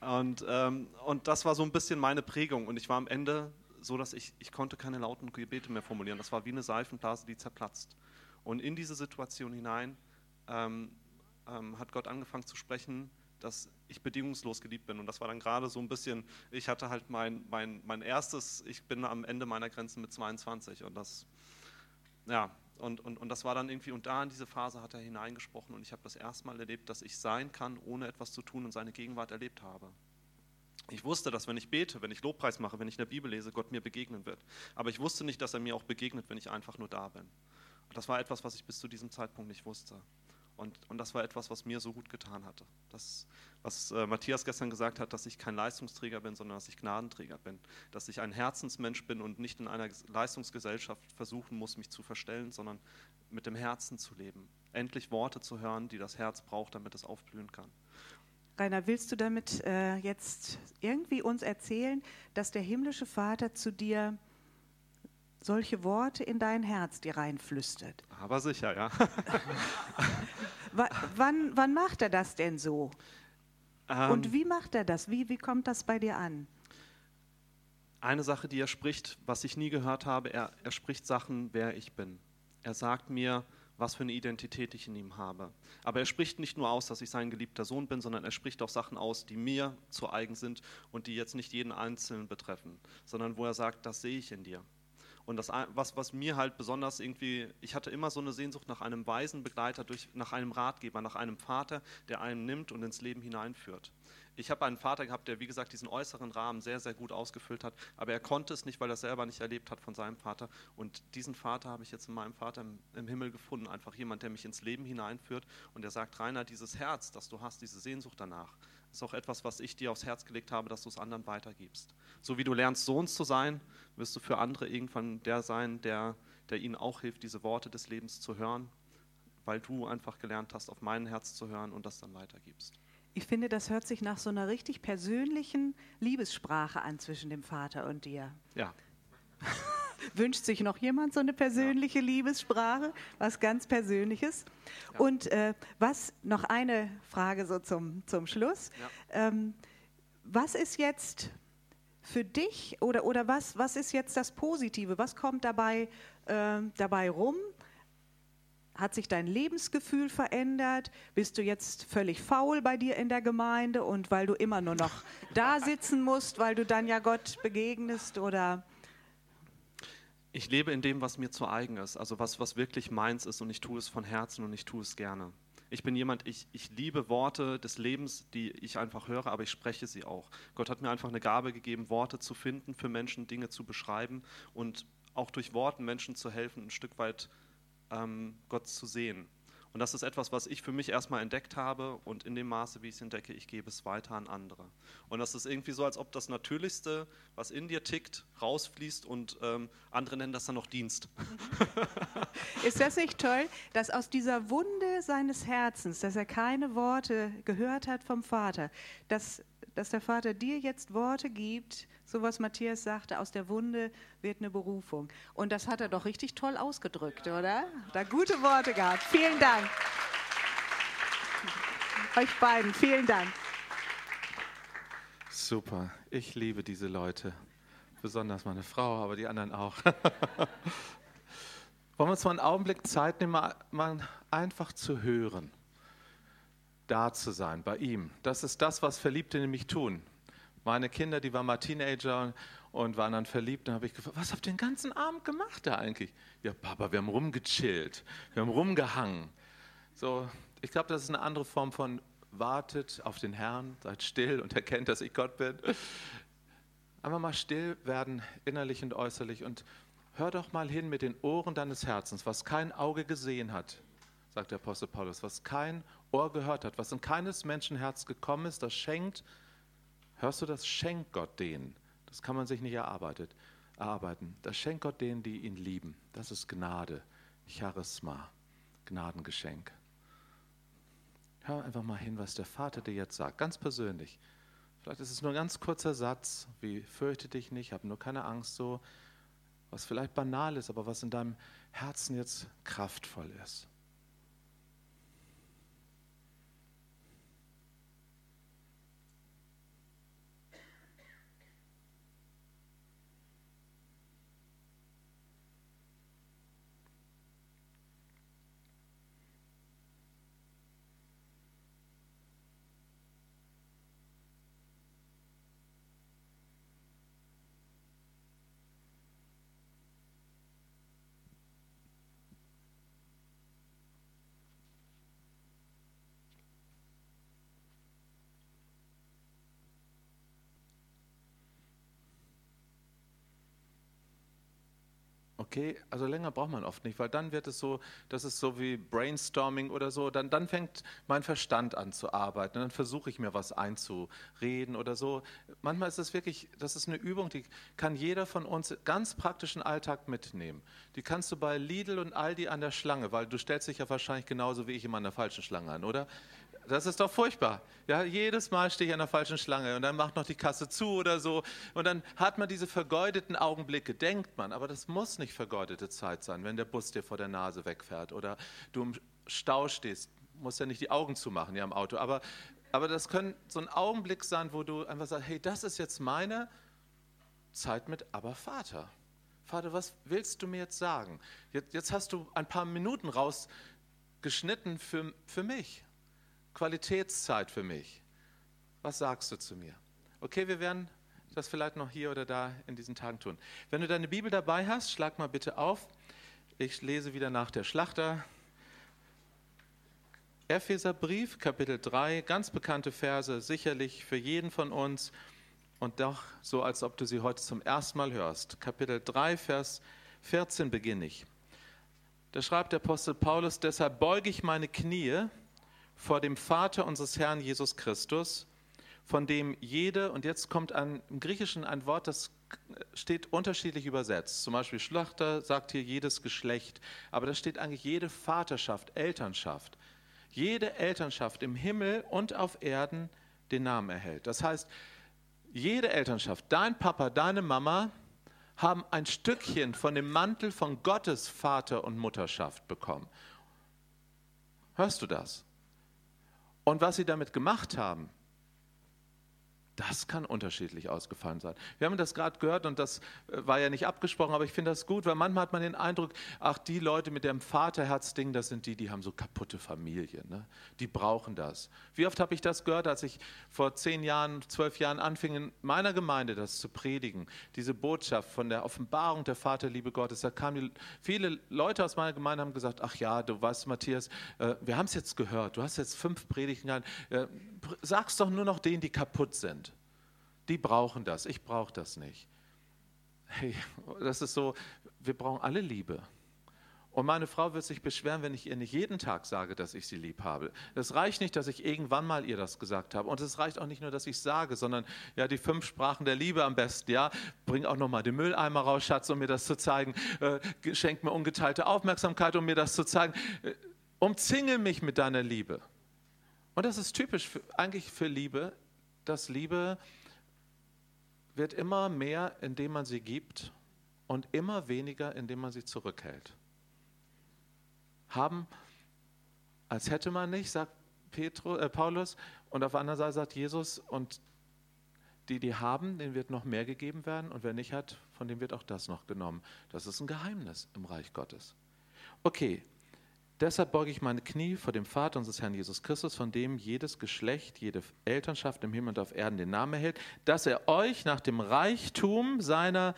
und, ähm, und das war so ein bisschen meine Prägung und ich war am Ende so, dass ich, ich konnte keine lauten Gebete mehr formulieren, das war wie eine Seifenblase, die zerplatzt. Und in diese Situation hinein ähm, ähm, hat Gott angefangen zu sprechen, dass ich bedingungslos geliebt bin. Und das war dann gerade so ein bisschen, ich hatte halt mein, mein, mein erstes, ich bin am Ende meiner Grenzen mit 22 und das, ja, und, und, und das war dann irgendwie, und da in diese Phase hat er hineingesprochen und ich habe das erste Mal erlebt, dass ich sein kann, ohne etwas zu tun und seine Gegenwart erlebt habe. Ich wusste, dass wenn ich bete, wenn ich Lobpreis mache, wenn ich in der Bibel lese, Gott mir begegnen wird. Aber ich wusste nicht, dass er mir auch begegnet, wenn ich einfach nur da bin. Und das war etwas, was ich bis zu diesem Zeitpunkt nicht wusste. Und, und das war etwas, was mir so gut getan hatte. Das, was äh, Matthias gestern gesagt hat, dass ich kein Leistungsträger bin, sondern dass ich Gnadenträger bin. Dass ich ein Herzensmensch bin und nicht in einer Leistungsgesellschaft versuchen muss, mich zu verstellen, sondern mit dem Herzen zu leben. Endlich Worte zu hören, die das Herz braucht, damit es aufblühen kann. Rainer, willst du damit äh, jetzt irgendwie uns erzählen, dass der himmlische Vater zu dir solche Worte in dein Herz dir reinflüstert. Aber sicher, ja. *laughs* wann, wann macht er das denn so? Ähm, Und wie macht er das? Wie, wie kommt das bei dir an? Eine Sache, die er spricht, was ich nie gehört habe, er, er spricht Sachen, wer ich bin. Er sagt mir, was für eine Identität ich in ihm habe. Aber er spricht nicht nur aus, dass ich sein geliebter Sohn bin, sondern er spricht auch Sachen aus, die mir zu eigen sind und die jetzt nicht jeden Einzelnen betreffen, sondern wo er sagt, das sehe ich in dir. Und das, was, was mir halt besonders irgendwie, ich hatte immer so eine Sehnsucht nach einem weisen Begleiter, durch, nach einem Ratgeber, nach einem Vater, der einen nimmt und ins Leben hineinführt. Ich habe einen Vater gehabt, der, wie gesagt, diesen äußeren Rahmen sehr, sehr gut ausgefüllt hat, aber er konnte es nicht, weil er es selber nicht erlebt hat von seinem Vater. Und diesen Vater habe ich jetzt in meinem Vater im, im Himmel gefunden, einfach jemand, der mich ins Leben hineinführt und der sagt, Rainer, dieses Herz, das du hast, diese Sehnsucht danach, ist auch etwas, was ich dir aufs Herz gelegt habe, dass du es anderen weitergibst. So wie du lernst, Sohn zu sein, wirst du für andere irgendwann der sein, der, der ihnen auch hilft, diese Worte des Lebens zu hören, weil du einfach gelernt hast, auf mein Herz zu hören und das dann weitergibst. Ich finde, das hört sich nach so einer richtig persönlichen Liebessprache an zwischen dem Vater und dir. Ja. *laughs* Wünscht sich noch jemand so eine persönliche ja. Liebessprache, was ganz Persönliches? Ja. Und äh, was, noch eine Frage so zum, zum Schluss. Ja. Ähm, was ist jetzt für dich oder, oder was, was ist jetzt das Positive? Was kommt dabei, äh, dabei rum? hat sich dein Lebensgefühl verändert? Bist du jetzt völlig faul bei dir in der Gemeinde und weil du immer nur noch da sitzen musst, weil du dann ja Gott begegnest oder Ich lebe in dem, was mir zu eigen ist, also was, was wirklich meins ist und ich tue es von Herzen und ich tue es gerne. Ich bin jemand, ich, ich liebe Worte des Lebens, die ich einfach höre, aber ich spreche sie auch. Gott hat mir einfach eine Gabe gegeben, Worte zu finden für Menschen, Dinge zu beschreiben und auch durch Worten Menschen zu helfen, ein Stück weit ähm, Gott zu sehen. Und das ist etwas, was ich für mich erstmal entdeckt habe und in dem Maße, wie ich es entdecke, ich gebe es weiter an andere. Und das ist irgendwie so, als ob das Natürlichste, was in dir tickt, rausfließt und ähm, andere nennen das dann noch Dienst. *laughs* Ist das nicht toll, dass aus dieser Wunde seines Herzens, dass er keine Worte gehört hat vom Vater, dass, dass der Vater dir jetzt Worte gibt, so was Matthias sagte, aus der Wunde wird eine Berufung. Und das hat er doch richtig toll ausgedrückt, oder? Da gute Worte gehabt. Vielen Dank. Euch beiden, vielen Dank. Super, ich liebe diese Leute. Besonders meine Frau, aber die anderen auch. *laughs* Wollen wir uns mal einen Augenblick Zeit nehmen, mal, einfach zu hören, da zu sein, bei ihm. Das ist das, was Verliebte nämlich tun. Meine Kinder, die waren mal Teenager und waren dann verliebt. Dann habe ich gefragt, was habt ihr den ganzen Abend gemacht da eigentlich? Ja, Papa, wir haben rumgechillt, wir haben rumgehangen. So, ich glaube, das ist eine andere Form von wartet auf den Herrn, seid still und erkennt, dass ich Gott bin. Einfach mal still werden, innerlich und äußerlich. Und hör doch mal hin mit den Ohren deines Herzens, was kein Auge gesehen hat, sagt der Apostel Paulus, was kein Ohr gehört hat, was in keines Menschenherz gekommen ist, das schenkt Hörst du, das schenkt Gott denen. Das kann man sich nicht erarbeiten. Das schenkt Gott denen, die ihn lieben. Das ist Gnade, Charisma, Gnadengeschenk. Hör einfach mal hin, was der Vater dir jetzt sagt, ganz persönlich. Vielleicht ist es nur ein ganz kurzer Satz, wie fürchte dich nicht, hab nur keine Angst, so, was vielleicht banal ist, aber was in deinem Herzen jetzt kraftvoll ist. Okay, also länger braucht man oft nicht, weil dann wird es so, das ist so wie Brainstorming oder so, dann, dann fängt mein Verstand an zu arbeiten, dann versuche ich mir was einzureden oder so. Manchmal ist es wirklich, das ist eine Übung, die kann jeder von uns ganz praktischen Alltag mitnehmen. Die kannst du bei Lidl und Aldi an der Schlange, weil du stellst dich ja wahrscheinlich genauso wie ich immer an der falschen Schlange an, oder? Das ist doch furchtbar. Ja, jedes Mal stehe ich an der falschen Schlange und dann macht noch die Kasse zu oder so. Und dann hat man diese vergeudeten Augenblicke, denkt man. Aber das muss nicht vergeudete Zeit sein, wenn der Bus dir vor der Nase wegfährt oder du im Stau stehst. Musst ja nicht die Augen zumachen ja, im Auto. Aber, aber das kann so ein Augenblick sein, wo du einfach sagst: Hey, das ist jetzt meine Zeit mit Aber Vater. Vater, was willst du mir jetzt sagen? Jetzt, jetzt hast du ein paar Minuten rausgeschnitten für, für mich. Qualitätszeit für mich. Was sagst du zu mir? Okay, wir werden das vielleicht noch hier oder da in diesen Tagen tun. Wenn du deine Bibel dabei hast, schlag mal bitte auf. Ich lese wieder nach der Schlachter. Epheserbrief, Kapitel 3, ganz bekannte Verse, sicherlich für jeden von uns und doch so, als ob du sie heute zum ersten Mal hörst. Kapitel 3, Vers 14 beginne ich. Da schreibt der Apostel Paulus, deshalb beuge ich meine Knie vor dem Vater unseres Herrn Jesus Christus, von dem jede, und jetzt kommt ein, im Griechischen ein Wort, das steht unterschiedlich übersetzt. Zum Beispiel Schlachter sagt hier jedes Geschlecht, aber da steht eigentlich jede Vaterschaft, Elternschaft. Jede Elternschaft im Himmel und auf Erden den Namen erhält. Das heißt, jede Elternschaft, dein Papa, deine Mama, haben ein Stückchen von dem Mantel von Gottes Vater und Mutterschaft bekommen. Hörst du das? Und was sie damit gemacht haben, Das kann unterschiedlich ausgefallen sein. Wir haben das gerade gehört und das äh, war ja nicht abgesprochen, aber ich finde das gut, weil manchmal hat man den Eindruck, ach, die Leute mit dem Vaterherzding, das sind die, die haben so kaputte Familien. Ne? Die brauchen das. Wie oft habe ich das gehört, als ich vor zehn Jahren, zwölf Jahren anfing, in meiner Gemeinde das zu predigen, diese Botschaft von der Offenbarung der Vaterliebe Gottes. Da kamen viele Leute aus meiner Gemeinde haben gesagt, ach ja, du weißt, Matthias, äh, wir haben es jetzt gehört, du hast jetzt fünf Predigten gehalten, äh, sag's doch nur noch denen, die kaputt sind. Die brauchen das, ich brauche das nicht. Hey, das ist so, wir brauchen alle Liebe. Und meine Frau wird sich beschweren, wenn ich ihr nicht jeden Tag sage, dass ich sie lieb habe. Es reicht nicht, dass ich irgendwann mal ihr das gesagt habe. Und es reicht auch nicht nur, dass ich sage, sondern ja, die fünf Sprachen der Liebe am besten. Ja, bring auch noch mal den Mülleimer raus, Schatz, um mir das zu zeigen. Äh, schenk mir ungeteilte Aufmerksamkeit, um mir das zu zeigen. Äh, umzingel mich mit deiner Liebe. Und das ist typisch für, eigentlich für Liebe, dass Liebe wird immer mehr, indem man sie gibt und immer weniger, indem man sie zurückhält. Haben, als hätte man nicht, sagt Petru, äh, Paulus, und auf der anderen Seite sagt Jesus, und die, die haben, denen wird noch mehr gegeben werden, und wer nicht hat, von dem wird auch das noch genommen. Das ist ein Geheimnis im Reich Gottes. Okay, Deshalb beuge ich meine Knie vor dem Vater unseres Herrn Jesus Christus, von dem jedes Geschlecht, jede Elternschaft im Himmel und auf Erden den Namen erhält, dass er euch nach dem Reichtum seiner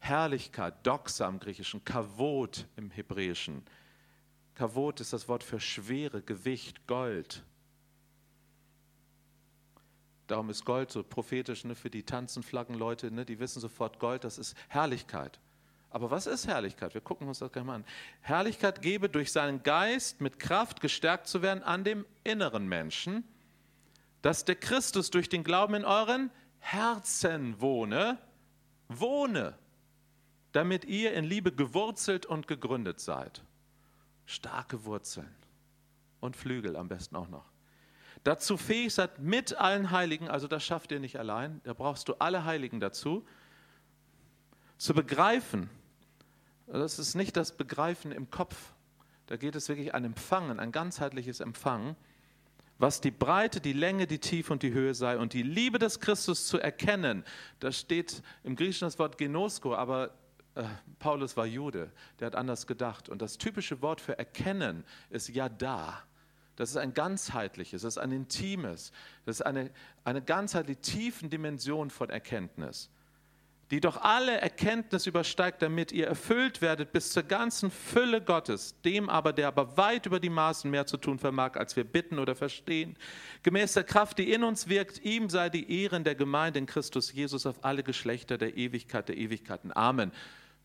Herrlichkeit, Doxa im Griechischen, Kavot im Hebräischen. Kavot ist das Wort für Schwere, Gewicht, Gold. Darum ist Gold so prophetisch ne, für die Tanzenflaggenleute, ne, die wissen sofort, Gold, das ist Herrlichkeit. Aber was ist Herrlichkeit? Wir gucken uns das gleich mal an. Herrlichkeit gebe durch seinen Geist mit Kraft gestärkt zu werden an dem inneren Menschen, dass der Christus durch den Glauben in euren Herzen wohne, wohne, damit ihr in Liebe gewurzelt und gegründet seid. Starke Wurzeln und Flügel am besten auch noch. Dazu fähig seid mit allen Heiligen, also das schafft ihr nicht allein, da brauchst du alle Heiligen dazu, zu begreifen, das ist nicht das Begreifen im Kopf. Da geht es wirklich an Empfangen, ein ganzheitliches Empfangen, was die Breite, die Länge, die Tiefe und die Höhe sei und die Liebe des Christus zu erkennen. Da steht im Griechischen das Wort Genosko, aber äh, Paulus war Jude, der hat anders gedacht. Und das typische Wort für erkennen ist ja da. Das ist ein ganzheitliches, das ist ein intimes, das ist eine, eine ganzheitliche tiefen Dimension von Erkenntnis die doch alle Erkenntnis übersteigt, damit ihr erfüllt werdet bis zur ganzen Fülle Gottes, dem aber, der aber weit über die Maßen mehr zu tun vermag, als wir bitten oder verstehen. Gemäß der Kraft, die in uns wirkt, ihm sei die Ehre in der Gemeinde in Christus Jesus auf alle Geschlechter der Ewigkeit der Ewigkeiten. Amen.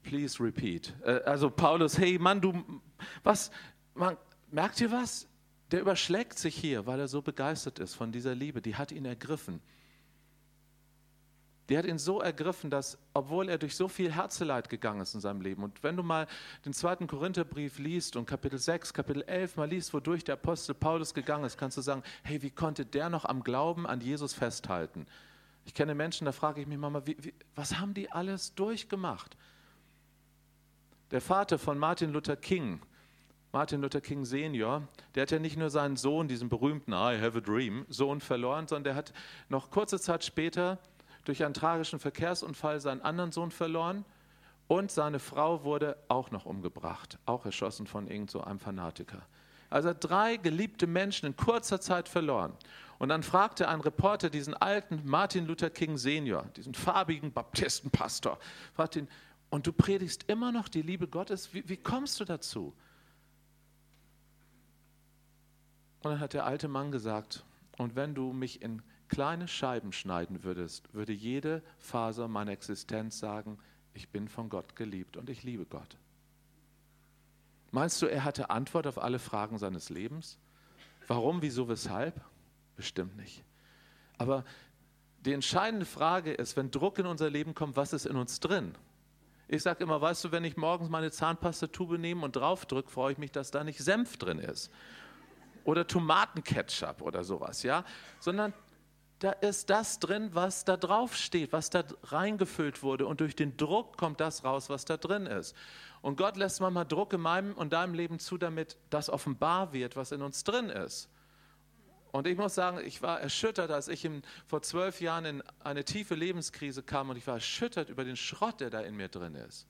Please repeat. Äh, also Paulus, hey Mann, du, was, man, merkt ihr was? Der überschlägt sich hier, weil er so begeistert ist von dieser Liebe. Die hat ihn ergriffen die hat ihn so ergriffen, dass, obwohl er durch so viel Herzeleid gegangen ist in seinem Leben, und wenn du mal den zweiten Korintherbrief liest und Kapitel 6, Kapitel 11 mal liest, wodurch der Apostel Paulus gegangen ist, kannst du sagen, hey, wie konnte der noch am Glauben an Jesus festhalten? Ich kenne Menschen, da frage ich mich mal, wie, wie, was haben die alles durchgemacht? Der Vater von Martin Luther King, Martin Luther King Senior, der hat ja nicht nur seinen Sohn, diesen berühmten I have a dream, Sohn verloren, sondern der hat noch kurze Zeit später durch einen tragischen Verkehrsunfall seinen anderen Sohn verloren und seine Frau wurde auch noch umgebracht, auch erschossen von irgend so einem Fanatiker. Also drei geliebte Menschen in kurzer Zeit verloren. Und dann fragte ein Reporter diesen alten Martin Luther King Senior, diesen farbigen Baptistenpastor, fragte ihn, und du predigst immer noch die Liebe Gottes, wie, wie kommst du dazu? Und dann hat der alte Mann gesagt, und wenn du mich in kleine Scheiben schneiden würdest, würde jede Faser meiner Existenz sagen, ich bin von Gott geliebt und ich liebe Gott. Meinst du, er hatte Antwort auf alle Fragen seines Lebens? Warum, wieso, weshalb? Bestimmt nicht. Aber die entscheidende Frage ist, wenn Druck in unser Leben kommt, was ist in uns drin? Ich sage immer, weißt du, wenn ich morgens meine Zahnpastatube nehme und draufdrücke, freue ich mich, dass da nicht Senf drin ist. Oder Tomatenketchup oder sowas, ja? Sondern da ist das drin, was da drauf steht, was da reingefüllt wurde. Und durch den Druck kommt das raus, was da drin ist. Und Gott lässt manchmal Druck in meinem und deinem Leben zu, damit das offenbar wird, was in uns drin ist. Und ich muss sagen, ich war erschüttert, als ich vor zwölf Jahren in eine tiefe Lebenskrise kam und ich war erschüttert über den Schrott, der da in mir drin ist.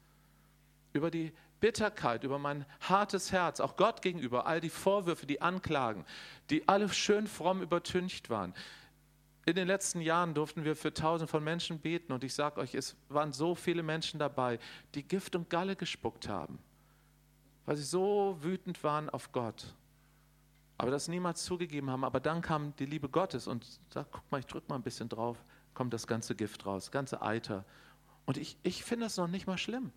Über die Bitterkeit, über mein hartes Herz, auch Gott gegenüber, all die Vorwürfe, die Anklagen, die alle schön fromm übertüncht waren. In den letzten Jahren durften wir für tausend von Menschen beten und ich sage euch, es waren so viele Menschen dabei, die Gift und Galle gespuckt haben, weil sie so wütend waren auf Gott aber das niemals zugegeben haben. Aber dann kam die Liebe Gottes und sagt, guck mal, ich drücke mal ein bisschen drauf, kommt das ganze Gift raus, ganze Eiter. Und ich, ich finde das noch nicht mal schlimm.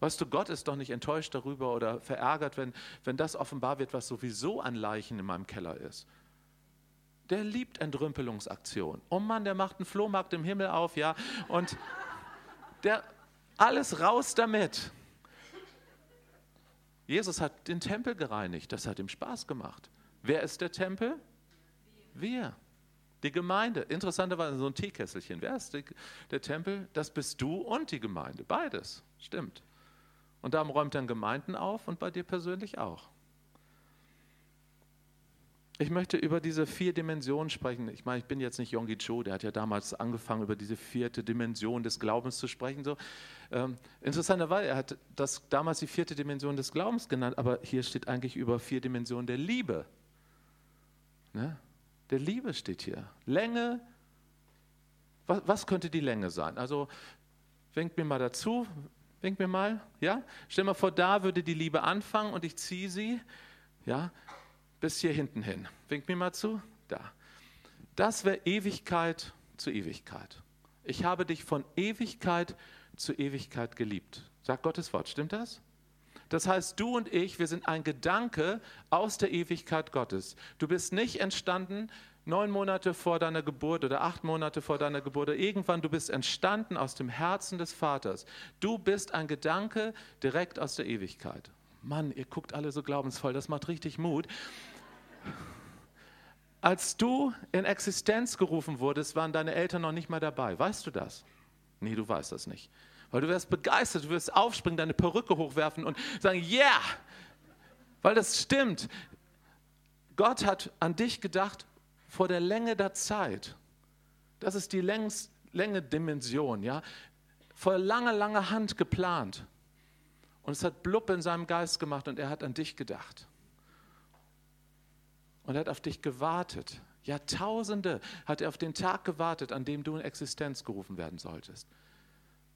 Weißt du, Gott ist doch nicht enttäuscht darüber oder verärgert, wenn, wenn das offenbar wird, was sowieso an Leichen in meinem Keller ist. Der liebt Entrümpelungsaktionen. Oh Mann, der macht einen Flohmarkt im Himmel auf, ja. Und der, alles raus damit. Jesus hat den Tempel gereinigt, das hat ihm Spaß gemacht. Wer ist der Tempel? Wir. Die Gemeinde. Interessanterweise so ein Teekesselchen. Wer ist der Tempel? Das bist du und die Gemeinde. Beides. Stimmt. Und darum räumt dann Gemeinden auf und bei dir persönlich auch. Ich möchte über diese vier Dimensionen sprechen. Ich meine, ich bin jetzt nicht Yonggi Cho, der hat ja damals angefangen, über diese vierte Dimension des Glaubens zu sprechen. So, ähm, interessanterweise, er hat das damals die vierte Dimension des Glaubens genannt, aber hier steht eigentlich über vier Dimensionen der Liebe. Ne? Der Liebe steht hier. Länge, was, was könnte die Länge sein? Also, winkt mir mal dazu, winkt mir mal, ja? Stell mal vor, da würde die Liebe anfangen und ich ziehe sie, ja, bis hier hinten hin. Winkt mir mal zu, da. Das wäre Ewigkeit zu Ewigkeit. Ich habe dich von Ewigkeit zu Ewigkeit geliebt. Sagt Gottes Wort, stimmt das? Das heißt, du und ich, wir sind ein Gedanke aus der Ewigkeit Gottes. Du bist nicht entstanden neun Monate vor deiner Geburt oder acht Monate vor deiner Geburt oder irgendwann, du bist entstanden aus dem Herzen des Vaters. Du bist ein Gedanke direkt aus der Ewigkeit. Mann, ihr guckt alle so glaubensvoll, das macht richtig Mut. Als du in Existenz gerufen wurdest, waren deine Eltern noch nicht mal dabei. Weißt du das? Nee, du weißt das nicht. Weil du wirst begeistert, du wirst aufspringen, deine Perücke hochwerfen und sagen, yeah, weil das stimmt. Gott hat an dich gedacht vor der Länge der Zeit. Das ist die Längs, Länge Dimension, ja. Vor langer, langer Hand geplant. Und es hat blub in seinem Geist gemacht und er hat an dich gedacht. Und er hat auf dich gewartet. Jahrtausende hat er auf den Tag gewartet, an dem du in Existenz gerufen werden solltest.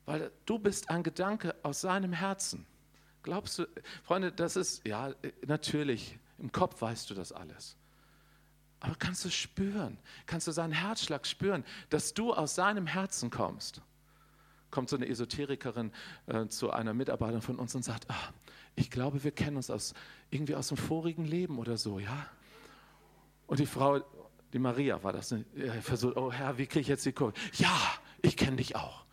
Weil du bist ein Gedanke aus seinem Herzen. Glaubst du, Freunde, das ist, ja, natürlich, im Kopf weißt du das alles. Aber kannst du spüren, kannst du seinen Herzschlag spüren, dass du aus seinem Herzen kommst? Kommt so eine Esoterikerin äh, zu einer Mitarbeiterin von uns und sagt, ach, ich glaube, wir kennen uns aus, irgendwie aus dem vorigen Leben oder so, ja? Und die Frau, die Maria war das, ne? versucht, oh Herr, wie kriege ich jetzt die Kurve? Ja, ich kenne dich auch.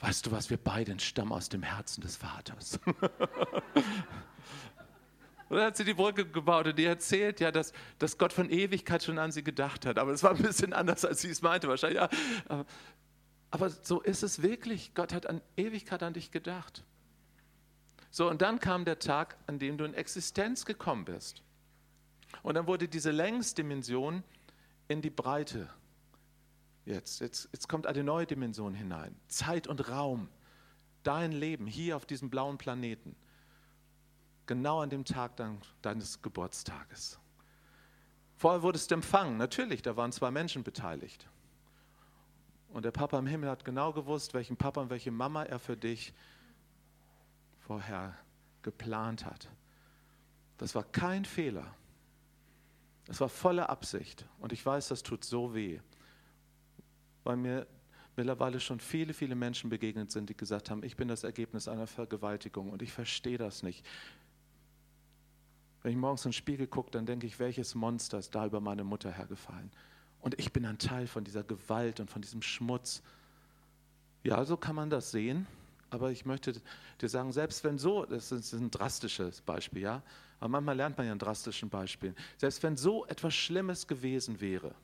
Weißt du was, wir beide stammen aus dem Herzen des Vaters. *laughs* Und dann hat sie die Brücke gebaut und die erzählt ja, dass, dass Gott von Ewigkeit schon an sie gedacht hat. Aber es war ein bisschen anders, als sie es meinte wahrscheinlich. Ja, aber, so ist es wirklich. Gott hat an Ewigkeit an dich gedacht. So, und dann kam der Tag, an dem du in Existenz gekommen bist. Und dann wurde diese Längsdimension in die Breite Jetzt, jetzt, jetzt kommt eine neue Dimension hinein. Zeit und Raum. Dein Leben hier auf diesem blauen Planeten. Genau an dem Tag deines Geburtstages. Vorher wurdest du empfangen. Natürlich, da waren zwei Menschen beteiligt. Und der Papa im Himmel hat genau gewusst, welchen Papa und welche Mama er für dich vorher geplant hat. Das war kein Fehler. Es war volle Absicht. Und ich weiß, das tut so weh weil mir mittlerweile schon viele, viele Menschen begegnet sind, die gesagt haben, ich bin das Ergebnis einer Vergewaltigung und ich verstehe das nicht. Wenn ich morgens in den Spiegel gucke, dann denke ich, welches Monster ist da über meine Mutter hergefallen? Und ich bin ein Teil von dieser Gewalt und von diesem Schmutz. Ja, so kann man das sehen. Aber ich möchte dir sagen, selbst wenn so, das ist ein drastisches Beispiel, ja, aber manchmal lernt man ja an drastischen Beispielen, selbst wenn so etwas Schlimmes gewesen wäre,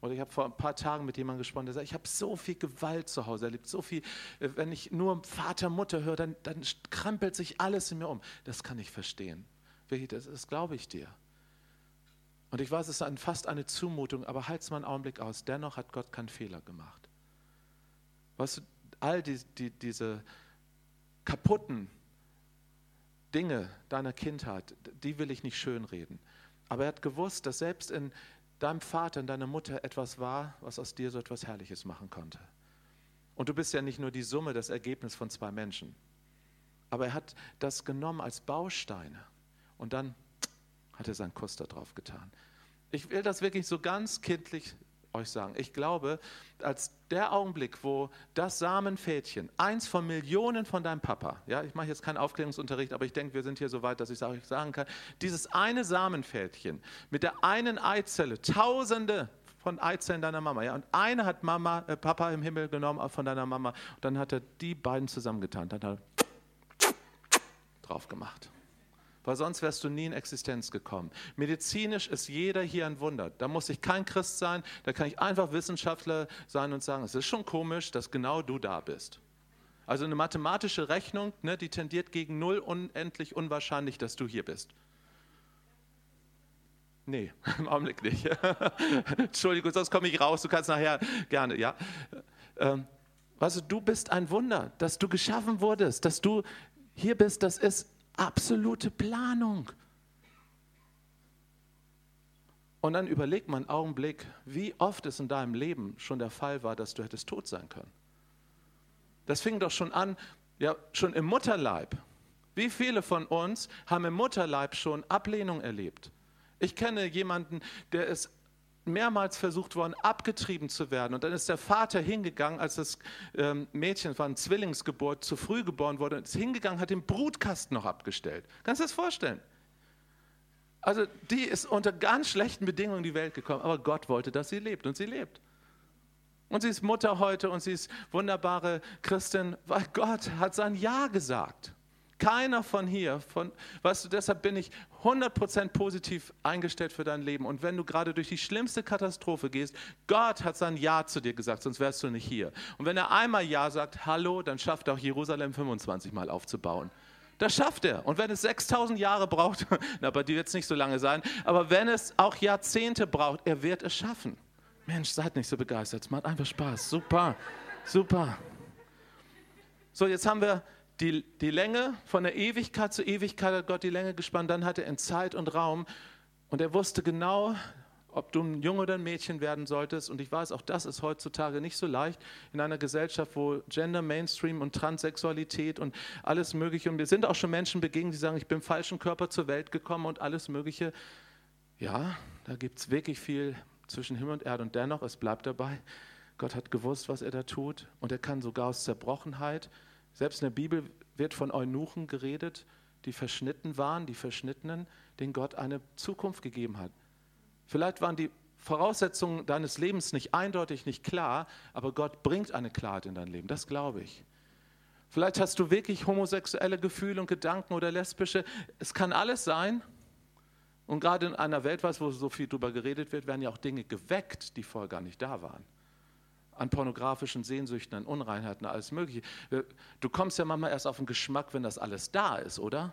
oder ich habe vor ein paar Tagen mit jemandem gesprochen, der sagt, ich habe so viel Gewalt zu Hause erlebt, so viel, äh, wenn ich nur Vater, Mutter höre, dann, dann krempelt sich alles in mir um. Das kann ich verstehen. Das, das glaube ich dir. Und ich weiß, es ist fast eine Zumutung, aber halt's mal einen Augenblick aus. Dennoch hat Gott keinen Fehler gemacht. Weißt du, all die, die, diese kaputten Dinge deiner Kindheit, die will ich nicht schönreden. Aber er hat gewusst, dass selbst in deinem Vater, in deiner Mutter etwas war, was aus dir so etwas Herrliches machen konnte. Und du bist ja nicht nur die Summe, das Ergebnis von zwei Menschen. Aber er hat das genommen als Bausteine und dann hat er seinen Kuss da drauf getan. Ich will das wirklich so ganz kindlich euch sagen. Ich glaube, als der Augenblick, wo das Samenfädchen, eins von Millionen von deinem Papa, ja, ich mache jetzt keinen Aufklärungsunterricht, aber ich denke, wir sind hier so weit, dass ich euch sagen kann, dieses eine Samenfädchen mit der einen Eizelle, tausende von Eizellen deiner Mama, ja, und eine hat Mama, äh, Papa im Himmel genommen von deiner Mama, und dann hat er die beiden zusammengetan, dann hat er drauf gemacht weil sonst wärst du nie in Existenz gekommen. Medizinisch ist jeder hier ein Wunder. Da muss ich kein Christ sein, da kann ich einfach Wissenschaftler sein und sagen, es ist schon komisch, dass genau du da bist. Also eine mathematische Rechnung, ne, die tendiert gegen null, unendlich unwahrscheinlich, dass du hier bist. Nee, *laughs* im Augenblick nicht. *laughs* Entschuldigung, sonst komme ich raus, du kannst nachher gerne, ja. Ähm, weißt du, du bist ein Wunder, dass du geschaffen wurdest, dass du hier bist, das ist absolute Planung. Und dann überleg mal einen Augenblick, wie oft es in deinem Leben schon der Fall war, dass du hättest tot sein können. Das fing doch schon an, ja, schon im Mutterleib. Wie viele von uns haben im Mutterleib schon Ablehnung erlebt? Ich kenne jemanden, der ist mehrmals versucht worden, abgetrieben zu werden. Und dann ist der Vater hingegangen, als das ähm, Mädchen eine Zwillingsgeburt, zu früh geboren wurde, ist hingegangen, hat den Brutkasten noch abgestellt. Kannst du das vorstellen? Also die ist unter ganz schlechten Bedingungen in die Welt gekommen, aber Gott wollte, dass sie lebt und sie lebt. Und sie ist Mutter heute und sie ist wunderbare Christin, weil Gott hat sein Ja gesagt. Keiner von hier, von, weißt du, deshalb bin ich 100% positiv eingestellt für dein Leben. Und wenn du gerade durch die schlimmste Katastrophe gehst, Gott hat sein Ja zu dir gesagt, sonst wärst du nicht hier. Und wenn er einmal Ja sagt, hallo, dann schafft er auch Jerusalem 25 Mal aufzubauen. Das schafft er. Und wenn es 6000 Jahre braucht, *laughs* na, bei dir wird es nicht so lange sein, aber wenn es auch Jahrzehnte braucht, er wird es schaffen. Mensch, seid nicht so begeistert, es macht einfach Spaß. Super, super. So, jetzt haben wir die, die Länge von der Ewigkeit zu Ewigkeit hat Gott die Länge gespannt. Dann hat er in Zeit und Raum und er wusste genau, ob du ein Junge oder ein Mädchen werden solltest. Und ich weiß, auch das ist heutzutage nicht so leicht in einer Gesellschaft, wo Gender, Mainstream und Transsexualität und alles Mögliche. Und wir sind auch schon Menschen begegnet, die sagen, ich bin falschen Körper zur Welt gekommen und alles Mögliche. Ja, da gibt es wirklich viel zwischen Himmel und Erde. Und dennoch, es bleibt dabei, Gott hat gewusst, was er da tut. Und er kann sogar aus Zerbrochenheit selbst in der Bibel wird von Eunuchen geredet, die verschnitten waren, die Verschnittenen, denen Gott eine Zukunft gegeben hat. Vielleicht waren die Voraussetzungen deines Lebens nicht eindeutig, nicht klar, aber Gott bringt eine Klarheit in dein Leben, das glaube ich. Vielleicht hast du wirklich homosexuelle Gefühle und Gedanken oder lesbische. Es kann alles sein. Und gerade in einer Welt, wo so viel darüber geredet wird, werden ja auch Dinge geweckt, die vorher gar nicht da waren an pornografischen Sehnsüchten, an Unreinheiten, alles Mögliche. Du kommst ja manchmal erst auf den Geschmack, wenn das alles da ist, oder?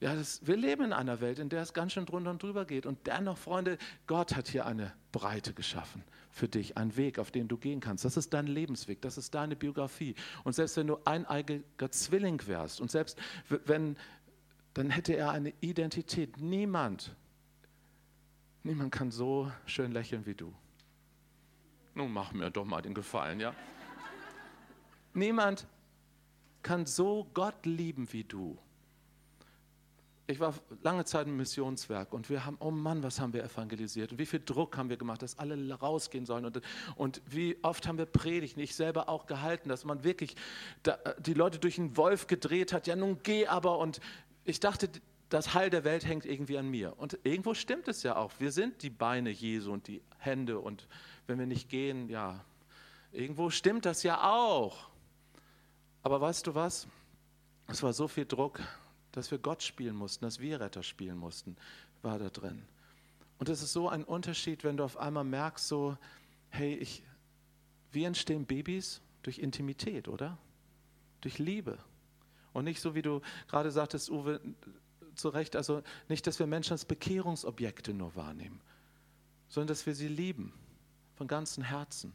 Ja, das, wir leben in einer Welt, in der es ganz schön drunter und drüber geht. Und dennoch, Freunde, Gott hat hier eine Breite geschaffen für dich, einen Weg, auf den du gehen kannst. Das ist dein Lebensweg, das ist deine Biografie. Und selbst wenn du eineigiger Zwilling wärst und selbst wenn, dann hätte er eine Identität. Niemand, niemand kann so schön lächeln wie du. Nun mach mir doch mal den Gefallen, ja? Niemand kann so Gott lieben wie du. Ich war lange Zeit im Missionswerk und wir haben, oh Mann, was haben wir evangelisiert und wie viel Druck haben wir gemacht, dass alle rausgehen sollen und, und wie oft haben wir Predigten, ich selber auch gehalten, dass man wirklich da, die Leute durch einen Wolf gedreht hat, ja nun geh aber und ich dachte, das Heil der Welt hängt irgendwie an mir. Und irgendwo stimmt es ja auch. Wir sind die Beine Jesu und die Hände und wenn wir nicht gehen, ja, irgendwo stimmt das ja auch. Aber weißt du was? Es war so viel Druck, dass wir Gott spielen mussten, dass wir Retter spielen mussten, war da drin. Und es ist so ein Unterschied, wenn du auf einmal merkst, so, hey, ich, wie entstehen Babys? Durch Intimität, oder? Durch Liebe. Und nicht so, wie du gerade sagtest, Uwe, zurecht, also nicht, dass wir Menschen als Bekehrungsobjekte nur wahrnehmen, sondern dass wir sie lieben von ganzem Herzen.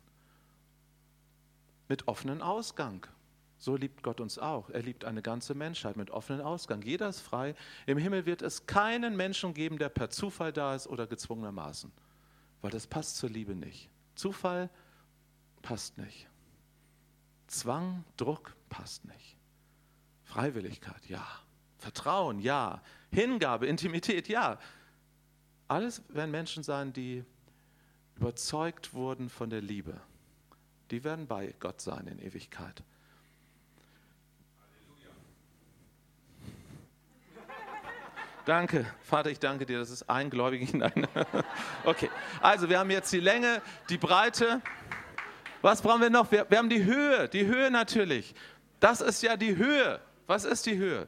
Mit offenem Ausgang. So liebt Gott uns auch. Er liebt eine ganze Menschheit mit offenem Ausgang. Jeder ist frei. Im Himmel wird es keinen Menschen geben, der per Zufall da ist oder gezwungenermaßen. Weil das passt zur Liebe nicht. Zufall passt nicht. Zwang, Druck passt nicht. Freiwilligkeit, ja. Vertrauen, ja. Hingabe, Intimität, ja. Alles werden Menschen sein, die überzeugt wurden von der Liebe. Die werden bei Gott sein in Ewigkeit. Danke, Vater, ich danke dir, das ist eingläubig hinein. *laughs* Okay, also wir haben jetzt die Länge, die Breite. Was brauchen wir noch? Wir, wir haben die Höhe, die Höhe natürlich. Das ist ja die Höhe. Was ist die Höhe?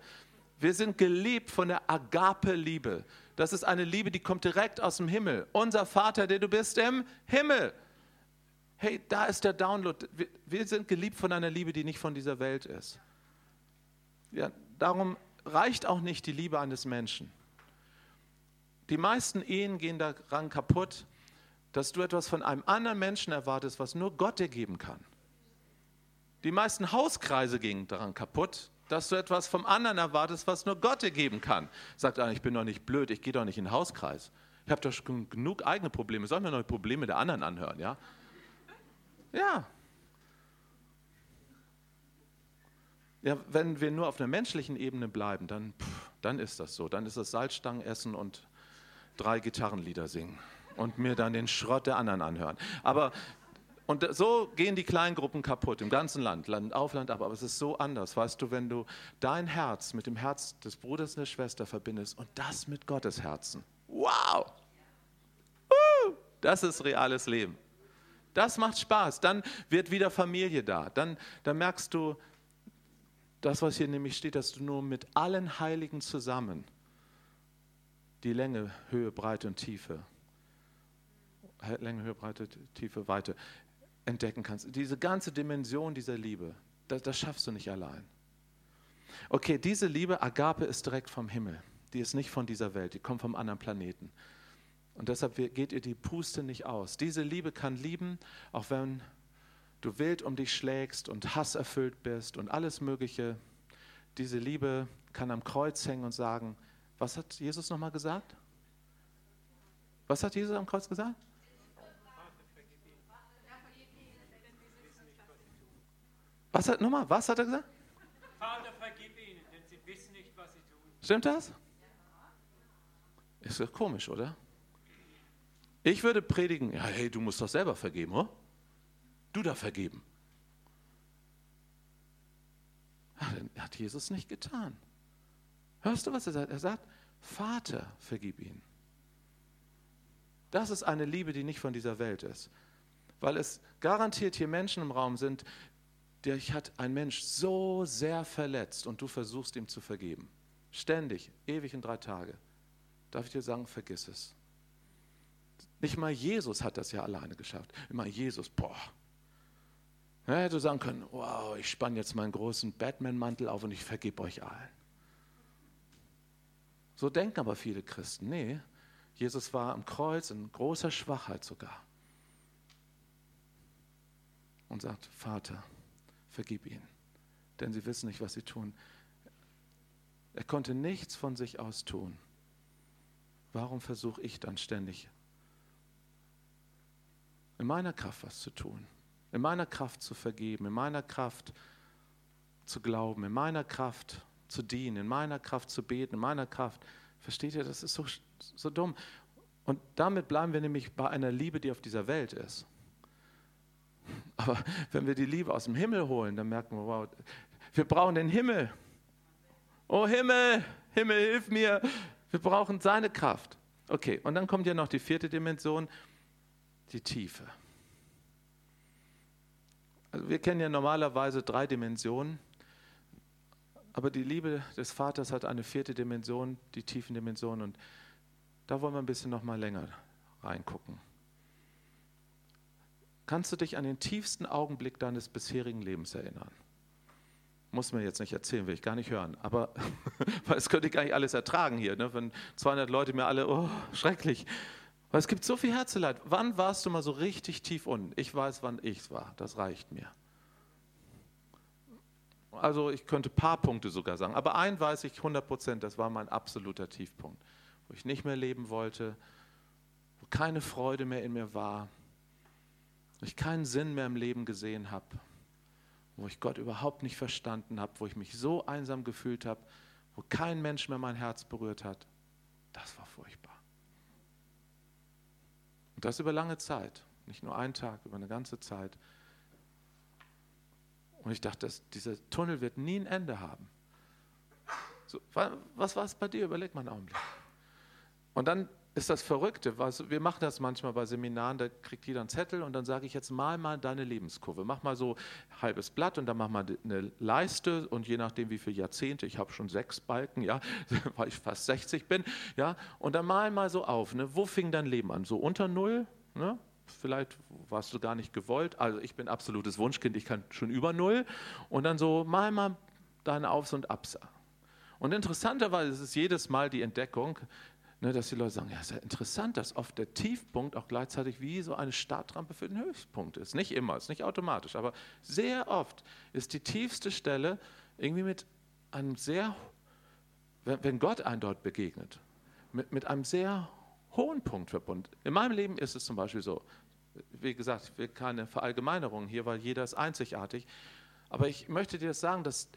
Wir sind geliebt von der Agape-Liebe. Das ist eine Liebe, die kommt direkt aus dem Himmel. Unser Vater, der du bist im Himmel. Hey, da ist der Download. Wir, sind geliebt von einer Liebe, die nicht von dieser Welt ist. Ja, darum reicht auch nicht die Liebe eines Menschen. Die meisten Ehen gehen daran kaputt, dass du etwas von einem anderen Menschen erwartest, was nur Gott dir geben kann. Die meisten Hauskreise gingen daran kaputt, dass du etwas vom anderen erwartest, was nur Gott dir geben kann. Sagt einer, ich bin doch nicht blöd, ich gehe doch nicht in den Hauskreis. Ich habe doch schon genug eigene Probleme. Soll mir noch die Probleme der anderen anhören, ja? Ja. Ja, wenn wir nur auf einer menschlichen Ebene bleiben, dann, pff, dann ist das so. Dann ist es Salzstangen essen und drei Gitarrenlieder singen und mir dann den Schrott der anderen anhören. Aber und so gehen die Kleingruppen kaputt im ganzen Land, Land auf, Land ab. Aber es ist so anders, weißt du, wenn du dein Herz mit dem Herz des Bruders und der Schwester verbindest und das mit Gottes Herzen. Wow! Das ist reales Leben. Das macht Spaß. Dann wird wieder Familie da. Dann, dann merkst du, das, was hier nämlich steht, dass du nur mit allen Heiligen zusammen die Länge, Höhe, Breite und Tiefe, Länge, Höhe, Breite, Tiefe, Weite entdecken kannst. Diese ganze Dimension dieser Liebe, das, das schaffst du nicht allein. Okay, diese Liebe, Agape, ist direkt vom Himmel. Die ist nicht von dieser Welt, die kommt vom anderen Planeten. Und deshalb geht ihr die Puste nicht aus. Diese Liebe kann lieben, auch wenn du wild um dich schlägst und Hass erfüllt bist und alles Mögliche. Diese Liebe kann am Kreuz hängen und sagen, was hat Jesus nochmal gesagt? Was hat Jesus am Kreuz gesagt? Was hat, nochmal, was hat er gesagt? Vater, vergib ihnen, denn sie wissen nicht, was sie tun. Stimmt das? Ist doch komisch, oder? Ich würde predigen, ja, hey, du musst doch selber vergeben, oder? Du da vergeben. Ja, hat Jesus nicht getan. Hörst du, was er sagt? Er sagt, Vater, vergib ihn. Das ist eine Liebe, die nicht von dieser Welt ist. Weil es garantiert hier Menschen im Raum sind, dich hat ein Mensch so sehr verletzt und du versuchst ihm zu vergeben. Ständig, ewig in drei Tage. Darf ich dir sagen, vergiss es. Nicht mal Jesus hat das ja alleine geschafft. Immer Jesus, boah. Er hätte sagen können, wow, ich spanne jetzt meinen großen Batman-Mantel auf und ich vergebe euch allen. So denken aber viele Christen. Nee, Jesus war am Kreuz in großer Schwachheit sogar. Und sagt, Vater, vergib ihnen, denn sie wissen nicht, was sie tun. Er konnte nichts von sich aus tun. Warum versuche ich dann ständig in meiner Kraft was zu tun, in meiner Kraft zu vergeben, in meiner Kraft zu glauben, in meiner Kraft zu dienen, in meiner Kraft zu beten, in meiner Kraft. Versteht ihr, das ist so, so dumm. Und damit bleiben wir nämlich bei einer Liebe, die auf dieser Welt ist. Aber wenn wir die Liebe aus dem Himmel holen, dann merken wir, wow, wir brauchen den Himmel. Oh Himmel, Himmel, hilf mir. Wir brauchen seine Kraft. Okay, und dann kommt ja noch die vierte Dimension, die Tiefe. Also wir kennen ja normalerweise drei Dimensionen, aber die Liebe des Vaters hat eine vierte Dimension, die tiefen Dimension. Und da wollen wir ein bisschen noch mal länger reingucken. Kannst du dich an den tiefsten Augenblick deines bisherigen Lebens erinnern? Muss mir jetzt nicht erzählen, will ich gar nicht hören. Aber *laughs* das könnte ich gar nicht alles ertragen hier, ne? wenn 200 Leute mir alle, oh, schrecklich. Weil es gibt so viel Herzeleid. Wann warst du mal so richtig tief unten? Ich weiß, wann ich es war. Das reicht mir. Also ich könnte ein paar Punkte sogar sagen. Aber ein weiß ich 100 Prozent, das war mein absoluter Tiefpunkt. Wo ich nicht mehr leben wollte, wo keine Freude mehr in mir war, wo ich keinen Sinn mehr im Leben gesehen habe wo ich Gott überhaupt nicht verstanden habe, wo ich mich so einsam gefühlt habe, wo kein Mensch mehr mein Herz berührt hat, das war furchtbar. Und das über lange Zeit, nicht nur einen Tag, über eine ganze Zeit. Und ich dachte, dass dieser Tunnel wird nie ein Ende haben. So, was war es bei dir? Überleg mal einen Augenblick. Und dann ist das Verrückte. Was, wir machen das manchmal bei Seminaren, da kriegt jeder einen Zettel und dann sage ich jetzt mal mal deine Lebenskurve. Mach mal so ein halbes Blatt und dann mach mal eine Leiste und je nachdem wie viele Jahrzehnte, ich habe schon sechs Balken, ja, *laughs* weil ich fast 60 bin, ja, und dann mal mal so auf, ne, wo fing dein Leben an? So unter Null, ne? Vielleicht warst du gar nicht gewollt. Also ich bin absolutes Wunschkind, ich kann schon über Null. Und dann so mal mal deine Aufs und Abs. Und interessanterweise ist es jedes Mal die Entdeckung, Ne, dass die Leute sagen, ja, ist ja interessant, dass oft der Tiefpunkt auch gleichzeitig wie so eine Startrampe für den Höchstpunkt ist. Nicht immer, ist nicht automatisch, aber sehr oft ist die tiefste Stelle irgendwie mit einem sehr, wenn Gott einem dort begegnet, mit, mit einem sehr hohen Punkt verbunden. In meinem Leben ist es zum Beispiel so, wie gesagt, ich will keine Verallgemeinerung hier, weil jeder ist einzigartig, aber ich möchte dir sagen, dass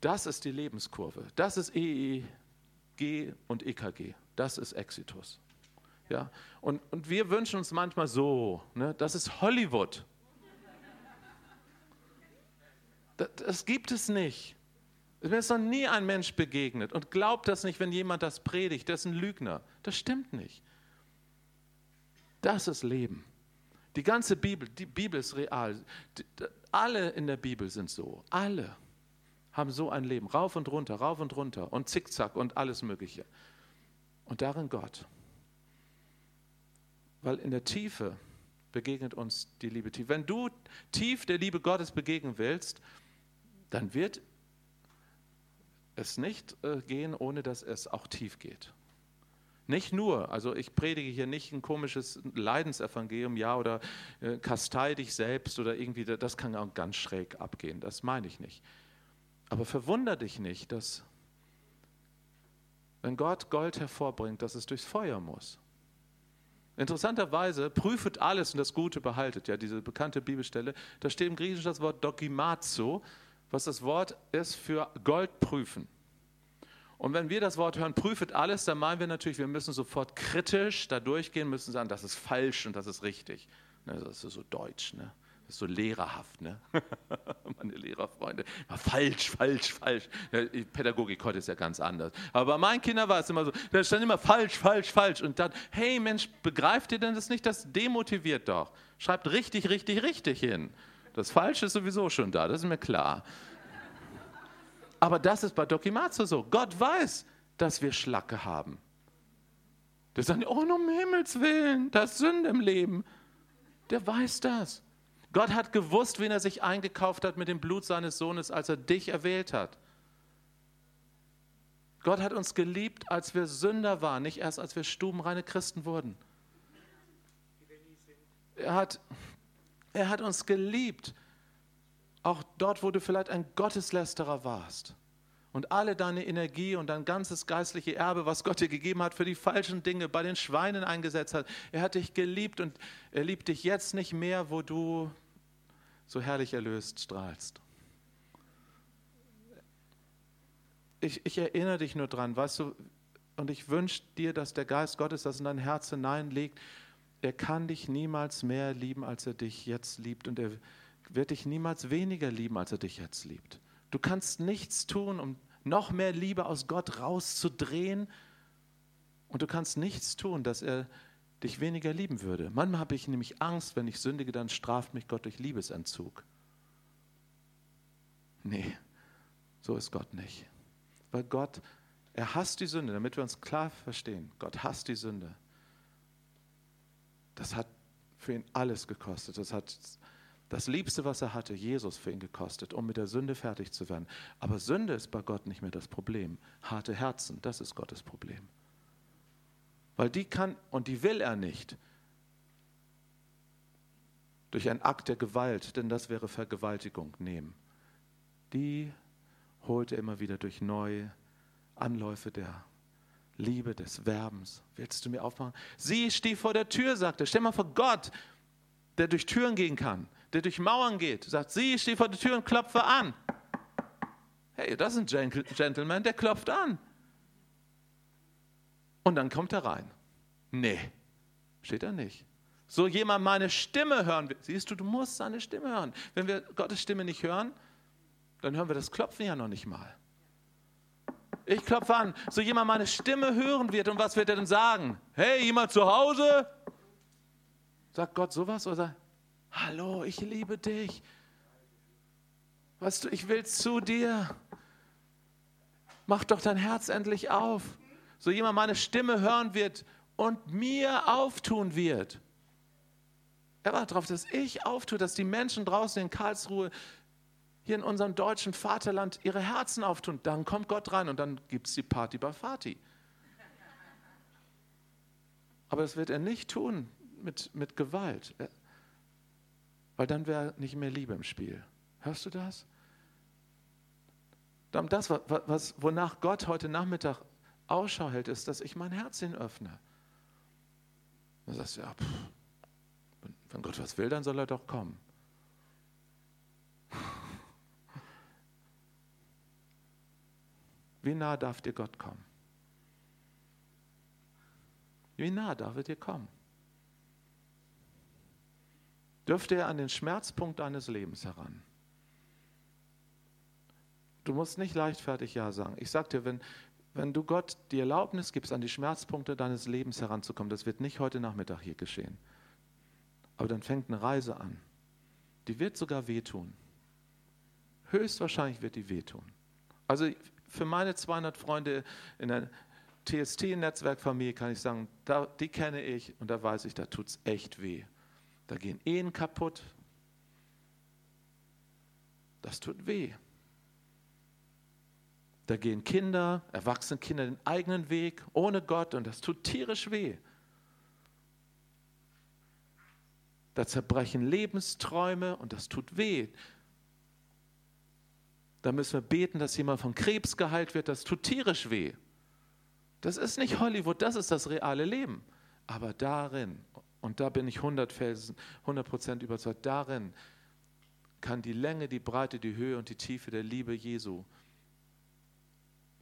das ist die Lebenskurve, das ist EEG und EKG. Das ist Exitus. Ja? Und, und wir wünschen uns manchmal so, ne? das ist Hollywood. Das, das gibt es nicht. Mir ist noch nie ein Mensch begegnet und glaubt das nicht, wenn jemand das predigt. Der ist ein Lügner. Das stimmt nicht. Das ist Leben. Die ganze Bibel, die Bibel ist real. alle in der Bibel sind so. Alle haben so ein Leben. Rauf und runter, rauf und runter und zickzack und alles Mögliche und darin Gott. Weil in der Tiefe begegnet uns die Liebe tief. Wenn du tief der Liebe Gottes begegnen willst, dann wird es nicht äh, gehen, ohne dass es auch tief geht. Nicht nur, also ich predige hier nicht ein komisches Leidensevangelium, ja, oder äh, kastei dich selbst oder irgendwie, das kann auch ganz schräg abgehen, das meine ich nicht. Aber verwunder dich nicht, dass wenn Gott Gold hervorbringt, dass es durchs Feuer muss. Interessanterweise, prüfet alles und das Gute behaltet. Ja, diese bekannte Bibelstelle. Da steht im Griechischen das Wort dokimazo, was das Wort ist für Gold prüfen. Und wenn wir das Wort hören, prüfet alles, dann meinen wir natürlich, wir müssen sofort kritisch da durchgehen, müssen sagen, das ist falsch und das ist richtig. Das ist so deutsch. Ne? Das ist so lehrerhaft, ne? *laughs* Meine Lehrerfreunde. Falsch, falsch, falsch. Die Pädagogik heute ist ja ganz anders. Aber bei meinen Kindern war es immer so, da stand immer falsch, falsch, falsch. Und dann, hey Mensch, begreift ihr denn das nicht? Das demotiviert doch. Schreibt richtig, richtig, richtig hin. Das Falsche ist sowieso schon da, das ist mir klar. Aber das ist bei Dokimatsu so. Gott weiß, dass wir Schlacke haben. Der sagt, oh, um Himmels Willen, das ist Sünde im Leben. Der weiß das. Gott hat gewusst, wen er sich eingekauft hat mit dem Blut seines Sohnes, als er dich erwählt hat. Gott hat uns geliebt, als wir Sünder waren, nicht erst als wir stubenreine Christen wurden. Er hat, er hat uns geliebt, auch dort, wo du vielleicht ein Gotteslästerer warst und alle deine Energie und dein ganzes geistliche Erbe, was Gott dir gegeben hat, für die falschen Dinge bei den Schweinen eingesetzt hat. Er hat dich geliebt und er liebt dich jetzt nicht mehr, wo du so herrlich erlöst strahlst. Ich, ich erinnere dich nur dran, weißt du, und ich wünsche dir, dass der Geist Gottes das in dein Herz hineinlegt. Er kann dich niemals mehr lieben, als er dich jetzt liebt. Und er wird dich niemals weniger lieben, als er dich jetzt liebt. Du kannst nichts tun, um noch mehr Liebe aus Gott rauszudrehen. Und du kannst nichts tun, dass er dich weniger lieben würde. Manchmal habe ich nämlich Angst, wenn ich sündige, dann straft mich Gott durch Liebesentzug. Nee, so ist Gott nicht. Weil Gott, er hasst die Sünde, damit wir uns klar verstehen. Gott hasst die Sünde. Das hat für ihn alles gekostet. Das hat Das Liebste, was er hatte, Jesus für ihn gekostet, um mit der Sünde fertig zu werden. Aber Sünde ist bei Gott nicht mehr das Problem. Harte Herzen, das ist Gottes Problem. Weil die kann und die will er nicht durch einen Akt der Gewalt, denn das wäre Vergewaltigung, nehmen. Die holt er immer wieder durch neue Anläufe der Liebe, des Werbens. Willst du mir aufmachen? Sie steht vor der Tür, sagt er. Stell mal vor Gott, der durch Türen gehen kann, der durch Mauern geht, sagt, sie steht vor der Tür und klopfe an. Hey, das ist ein Gentleman, der klopft an. Und dann kommt er rein. Nee, steht er nicht. So jemand meine Stimme hören will. Siehst du, du musst seine Stimme hören. Wenn wir Gottes Stimme nicht hören, dann hören wir das Klopfen ja noch nicht mal. Ich klopfe an, so jemand meine Stimme hören wird und was wird er denn sagen? Hey, jemand zu Hause? Sagt Gott sowas oder sagt, hallo, ich liebe dich. Weißt du, ich will zu dir. Mach doch dein Herz endlich auf. So jemand meine Stimme hören wird und mir auftun wird. Er wartet darauf, dass ich auftue, dass die Menschen draußen in Karlsruhe, hier in unserem deutschen Vaterland, ihre Herzen auftun. Dann kommt Gott rein und dann gibt es die Party bei Fati. Aber das wird er nicht tun mit, mit Gewalt, weil dann wäre nicht mehr Liebe im Spiel. Hörst du das? Das, was, wonach Gott heute Nachmittag Ausschau hält, ist, dass ich mein Herz hin öffne. Dann sagst du, ja, pff, wenn Gott was will, dann soll er doch kommen. Wie nah darf dir Gott kommen? Wie nah darf er dir kommen? Dürfte er an den Schmerzpunkt deines Lebens heran? Du musst nicht leichtfertig Ja sagen. Ich sage dir, wenn, wenn du Gott die Erlaubnis gibst, an die Schmerzpunkte deines Lebens heranzukommen, das wird nicht heute Nachmittag hier geschehen. Aber dann fängt eine Reise an. Die wird sogar wehtun. Höchstwahrscheinlich wird die wehtun. Also für meine 200 Freunde in der TST-Netzwerkfamilie kann ich sagen, da, die kenne ich und da weiß ich, da tut es echt weh. Da gehen Ehen kaputt. Das tut weh. Da gehen Kinder, erwachsene Kinder den eigenen Weg ohne Gott und das tut tierisch weh. Da zerbrechen Lebensträume und das tut weh. Da müssen wir beten, dass jemand von Krebs geheilt wird. Das tut tierisch weh. Das ist nicht Hollywood, das ist das reale Leben. Aber darin, und da bin ich 100 Prozent überzeugt, darin kann die Länge, die Breite, die Höhe und die Tiefe der Liebe Jesu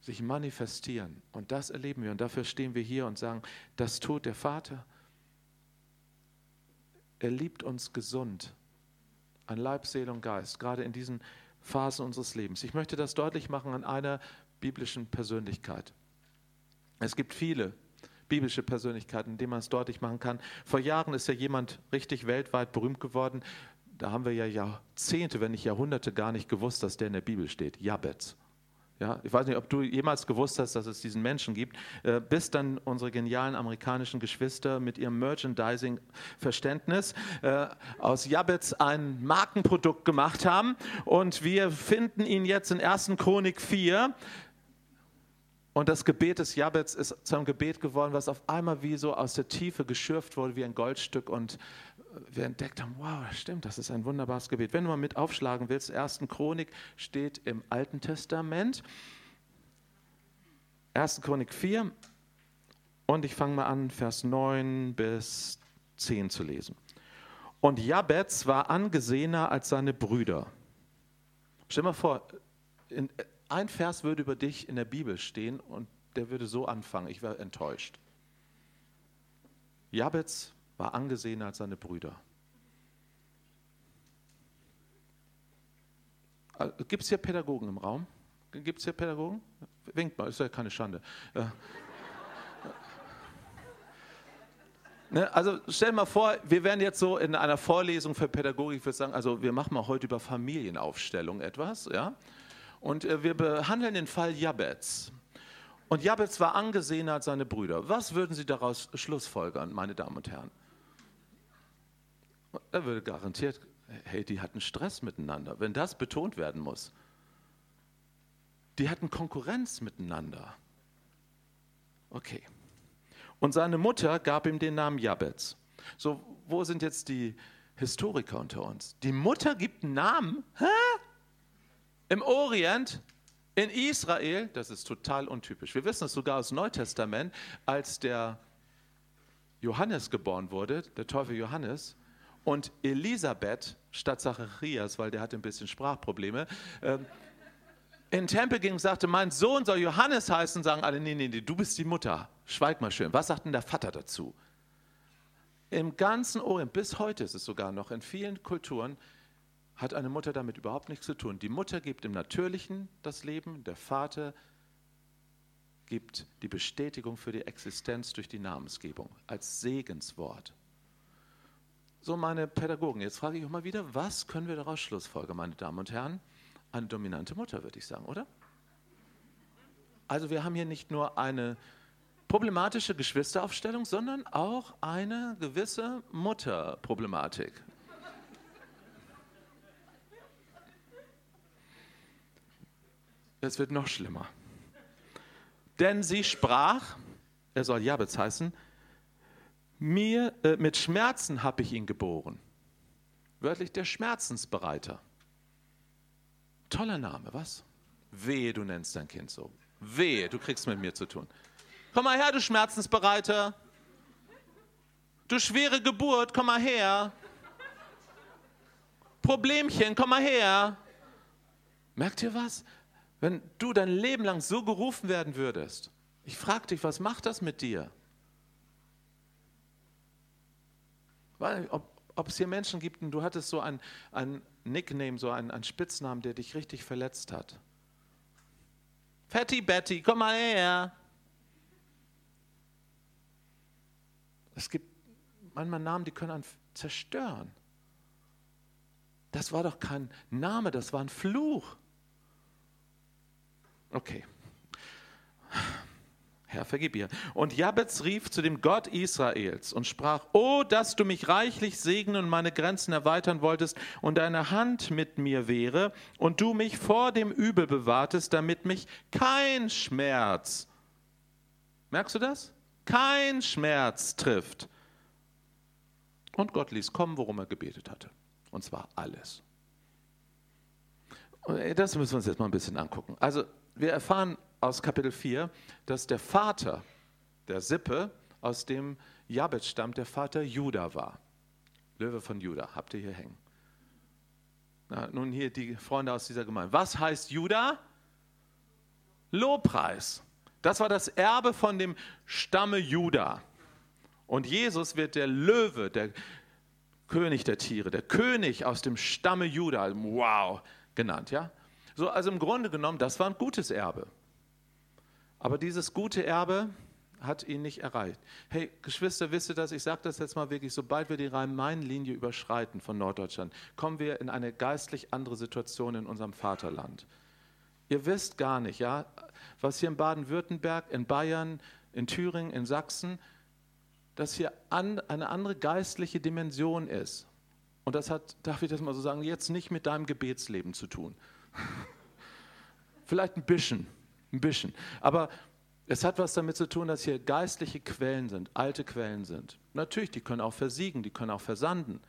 sich manifestieren. Und das erleben wir. Und dafür stehen wir hier und sagen, das tut der Vater, er liebt uns gesund an Leib, Seele und Geist, gerade in diesen Phasen unseres Lebens. Ich möchte das deutlich machen an einer biblischen Persönlichkeit. Es gibt viele biblische Persönlichkeiten, denen man es deutlich machen kann. Vor Jahren ist ja jemand richtig weltweit berühmt geworden. Da haben wir ja Jahrzehnte, wenn nicht Jahrhunderte gar nicht gewusst, dass der in der Bibel steht. Jabez. Ja, ich weiß nicht, ob du jemals gewusst hast, dass es diesen Menschen gibt, äh, bis dann unsere genialen amerikanischen Geschwister mit ihrem Merchandising-Verständnis äh, aus Jabez ein Markenprodukt gemacht haben. Und wir finden ihn jetzt in 1. Chronik 4. Und das Gebet des Jabez ist zu einem Gebet geworden, was auf einmal wie so aus der Tiefe geschürft wurde, wie ein Goldstück. Und wir entdeckt haben, wow, stimmt, das ist ein wunderbares Gebet. Wenn du mal mit aufschlagen willst, 1. Chronik steht im Alten Testament. 1. Chronik 4 und ich fange mal an, Vers 9 bis 10 zu lesen. Und Jabez war angesehener als seine Brüder. Stell mal vor, in, ein Vers würde über dich in der Bibel stehen und der würde so anfangen, ich wäre enttäuscht. Jabez war angesehener als seine Brüder. Äh, Gibt es hier Pädagogen im Raum? Gibt es hier Pädagogen? Winkt mal, ist ja keine Schande. Äh, ne, also stell mal vor, wir wären jetzt so in einer Vorlesung für Pädagogik, ich würde sagen, also wir machen mal heute über Familienaufstellung etwas, ja. Und äh, wir behandeln den Fall Jabez. Und Jabez war angesehener als seine Brüder. Was würden Sie daraus schlussfolgern, meine Damen und Herren? Er würde garantiert, hey, die hatten Stress miteinander, wenn das betont werden muss. Die hatten Konkurrenz miteinander. Okay. Und seine Mutter gab ihm den Namen Jabez. So, wo sind jetzt die Historiker unter uns? Die Mutter gibt einen Namen? Hä? Im Orient, in Israel, das ist total untypisch. Wir wissen es sogar aus dem Neutestament, als der Johannes geboren wurde, der Teufel Johannes, und Elisabeth statt Zacharias, weil der hatte ein bisschen Sprachprobleme, äh, in den Tempel ging und sagte, mein Sohn soll Johannes heißen, sagen alle, nee, nee, nee, du bist die Mutter. Schweig mal schön. Was sagt denn der Vater dazu? Im ganzen Orient, bis heute ist es sogar noch, in vielen Kulturen, hat eine Mutter damit überhaupt nichts zu tun. Die Mutter gibt im Natürlichen das Leben, der Vater gibt die Bestätigung für die Existenz durch die Namensgebung als Segenswort. So, meine Pädagogen, jetzt frage ich auch mal wieder, was können wir daraus schlussfolgern, meine Damen und Herren? Eine dominante Mutter, würde ich sagen, oder? Also wir haben hier nicht nur eine problematische Geschwisteraufstellung, sondern auch eine gewisse Mutterproblematik. Es wird noch schlimmer. Denn sie sprach, er soll Jabez heißen, mir, äh, mit Schmerzen habe ich ihn geboren. Wörtlich der Schmerzensbereiter. Toller Name, was? Wehe, du nennst dein Kind so. Wehe, du kriegst mit mir zu tun. Komm mal her, du Schmerzensbereiter. Du schwere Geburt, komm mal her. Problemchen, komm mal her. Merkt ihr was? Wenn du dein Leben lang so gerufen werden würdest, ich frage dich, was macht das mit dir? Ob, ob es hier Menschen gibt und du hattest so ein, ein Nickname, so ein, ein Spitznamen, der dich richtig verletzt hat. Fatty Betty, komm mal her. Es gibt manchmal Namen, die können einen zerstören. Das war doch kein Name, das war ein Fluch. Okay. Herr, vergib ihr. Und Jabez rief zu dem Gott Israels und sprach, Oh, dass du mich reichlich segnen und meine Grenzen erweitern wolltest und deine Hand mit mir wäre und du mich vor dem Übel bewahrtest, damit mich kein Schmerz, merkst du das? Kein Schmerz trifft. Und Gott ließ kommen, worum er gebetet hatte. Und zwar alles. Das müssen wir uns jetzt mal ein bisschen angucken. Also wir erfahren aus Kapitel 4, dass der Vater der Sippe, aus dem Jabez stammt, der Vater Juda war. Löwe von Juda, habt ihr hier hängen. Na, nun hier die Freunde aus dieser Gemeinde. Was heißt Juda? Lobpreis. Das war das Erbe von dem Stamme Juda. Und Jesus wird der Löwe, der König der Tiere, der König aus dem Stamme Juda, wow, genannt, ja? So, also im Grunde genommen, das war ein gutes Erbe. Aber dieses gute Erbe hat ihn nicht erreicht. Hey, Geschwister, wisst ihr das? Ich sage das jetzt mal wirklich, sobald wir die Rhein-Main-Linie überschreiten von Norddeutschland, kommen wir in eine geistlich andere Situation in unserem Vaterland. Ihr wisst gar nicht, ja, was hier in Baden-Württemberg, in Bayern, in Thüringen, in Sachsen, dass hier an, eine andere geistliche Dimension ist. Und das hat, darf ich das mal so sagen, jetzt nicht mit deinem Gebetsleben zu tun. *laughs* Vielleicht ein bisschen, ein bisschen. Aber es hat was damit zu tun, dass hier geistliche Quellen sind, alte Quellen sind. Natürlich, die können auch versiegen, die können auch versanden.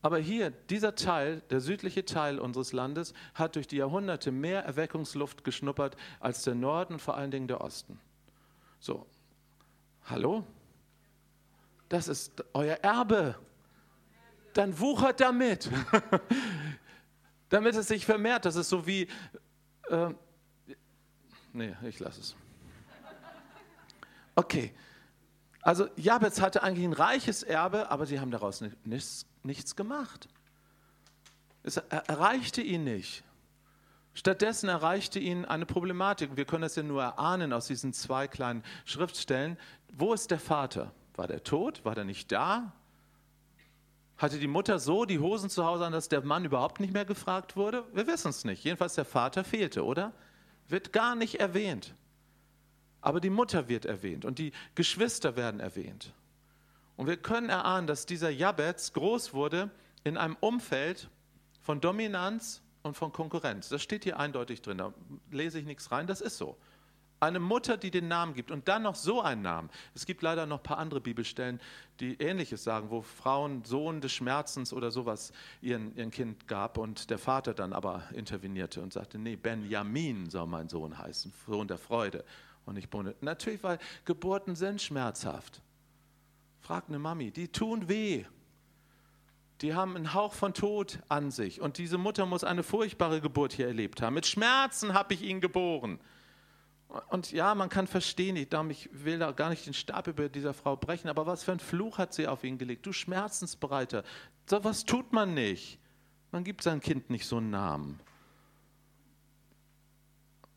Aber hier, dieser Teil, der südliche Teil unseres Landes, hat durch die Jahrhunderte mehr Erweckungsluft geschnuppert als der Norden und vor allen Dingen der Osten. So, hallo? Das ist euer Erbe. Dann wuchert damit. *laughs* damit es sich vermehrt. Das ist so wie äh, nee, ich lasse es. Okay. Also Jabez hatte eigentlich ein reiches Erbe, aber sie haben daraus nichts, nichts gemacht. Es erreichte ihn nicht. Stattdessen erreichte ihn eine Problematik. Wir können das ja nur erahnen aus diesen zwei kleinen Schriftstellen. Wo ist der Vater? War der tot? War der nicht da? Hatte die Mutter so die Hosen zu Hause an, dass der Mann überhaupt nicht mehr gefragt wurde? Wir wissen es nicht. Jedenfalls der Vater fehlte, oder? Wird gar nicht erwähnt. Aber die Mutter wird erwähnt und die Geschwister werden erwähnt. Und wir können erahnen, dass dieser Jabez groß wurde in einem Umfeld von Dominanz und von Konkurrenz. Das steht hier eindeutig drin, da lese ich nichts rein, das ist so. Eine Mutter, die den Namen gibt und dann noch so einen Namen. Es gibt leider noch ein paar andere Bibelstellen, die Ähnliches sagen, wo Frauen Sohn des Schmerzens oder sowas ihren, ihren Kind gab und der Vater dann aber intervenierte und sagte, nee, Benjamin soll mein Sohn heißen, Sohn der Freude und nicht Bunde. Natürlich, weil Geburten sind schmerzhaft. Frag eine Mami, die tun weh. Die haben einen Hauch von Tod an sich. Und diese Mutter muss eine furchtbare Geburt hier erlebt haben. Mit Schmerzen habe ich ihn geboren. Und ja, man kann verstehen, ich, ich will da gar nicht den Stab über dieser Frau brechen, aber was für ein Fluch hat sie auf ihn gelegt? Du Schmerzensbereiter. So was tut man nicht. Man gibt sein Kind nicht so einen Namen.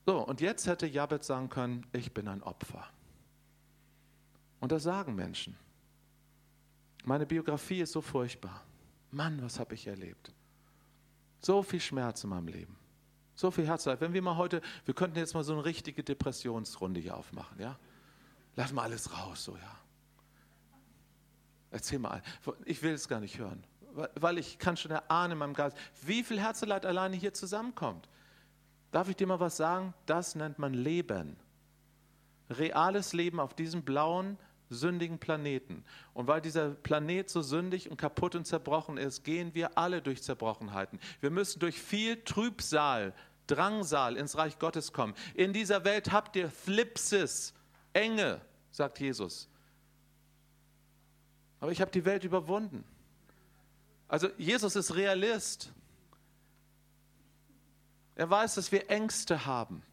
So, und jetzt hätte Jabez sagen können, ich bin ein Opfer. Und das sagen Menschen. Meine Biografie ist so furchtbar. Mann, was habe ich erlebt? So viel Schmerz in meinem Leben. So viel Herzleid. Wenn wir mal heute, wir könnten jetzt mal so eine richtige Depressionsrunde hier aufmachen, ja? Lass mal alles raus, so, ja. Erzähl mal. Ich will es gar nicht hören, weil ich kann schon erahnen in meinem Geist, wie viel Herzeleid alleine hier zusammenkommt. Darf ich dir mal was sagen? Das nennt man Leben. Reales Leben auf diesem blauen, sündigen Planeten. Und weil dieser Planet so sündig und kaputt und zerbrochen ist, gehen wir alle durch Zerbrochenheiten. Wir müssen durch viel Trübsal Drangsal ins Reich Gottes kommen. In dieser Welt habt ihr Thlipsis, Enge, sagt Jesus. Aber ich habe die Welt überwunden. Also Jesus ist Realist. Er weiß, dass wir Ängste haben.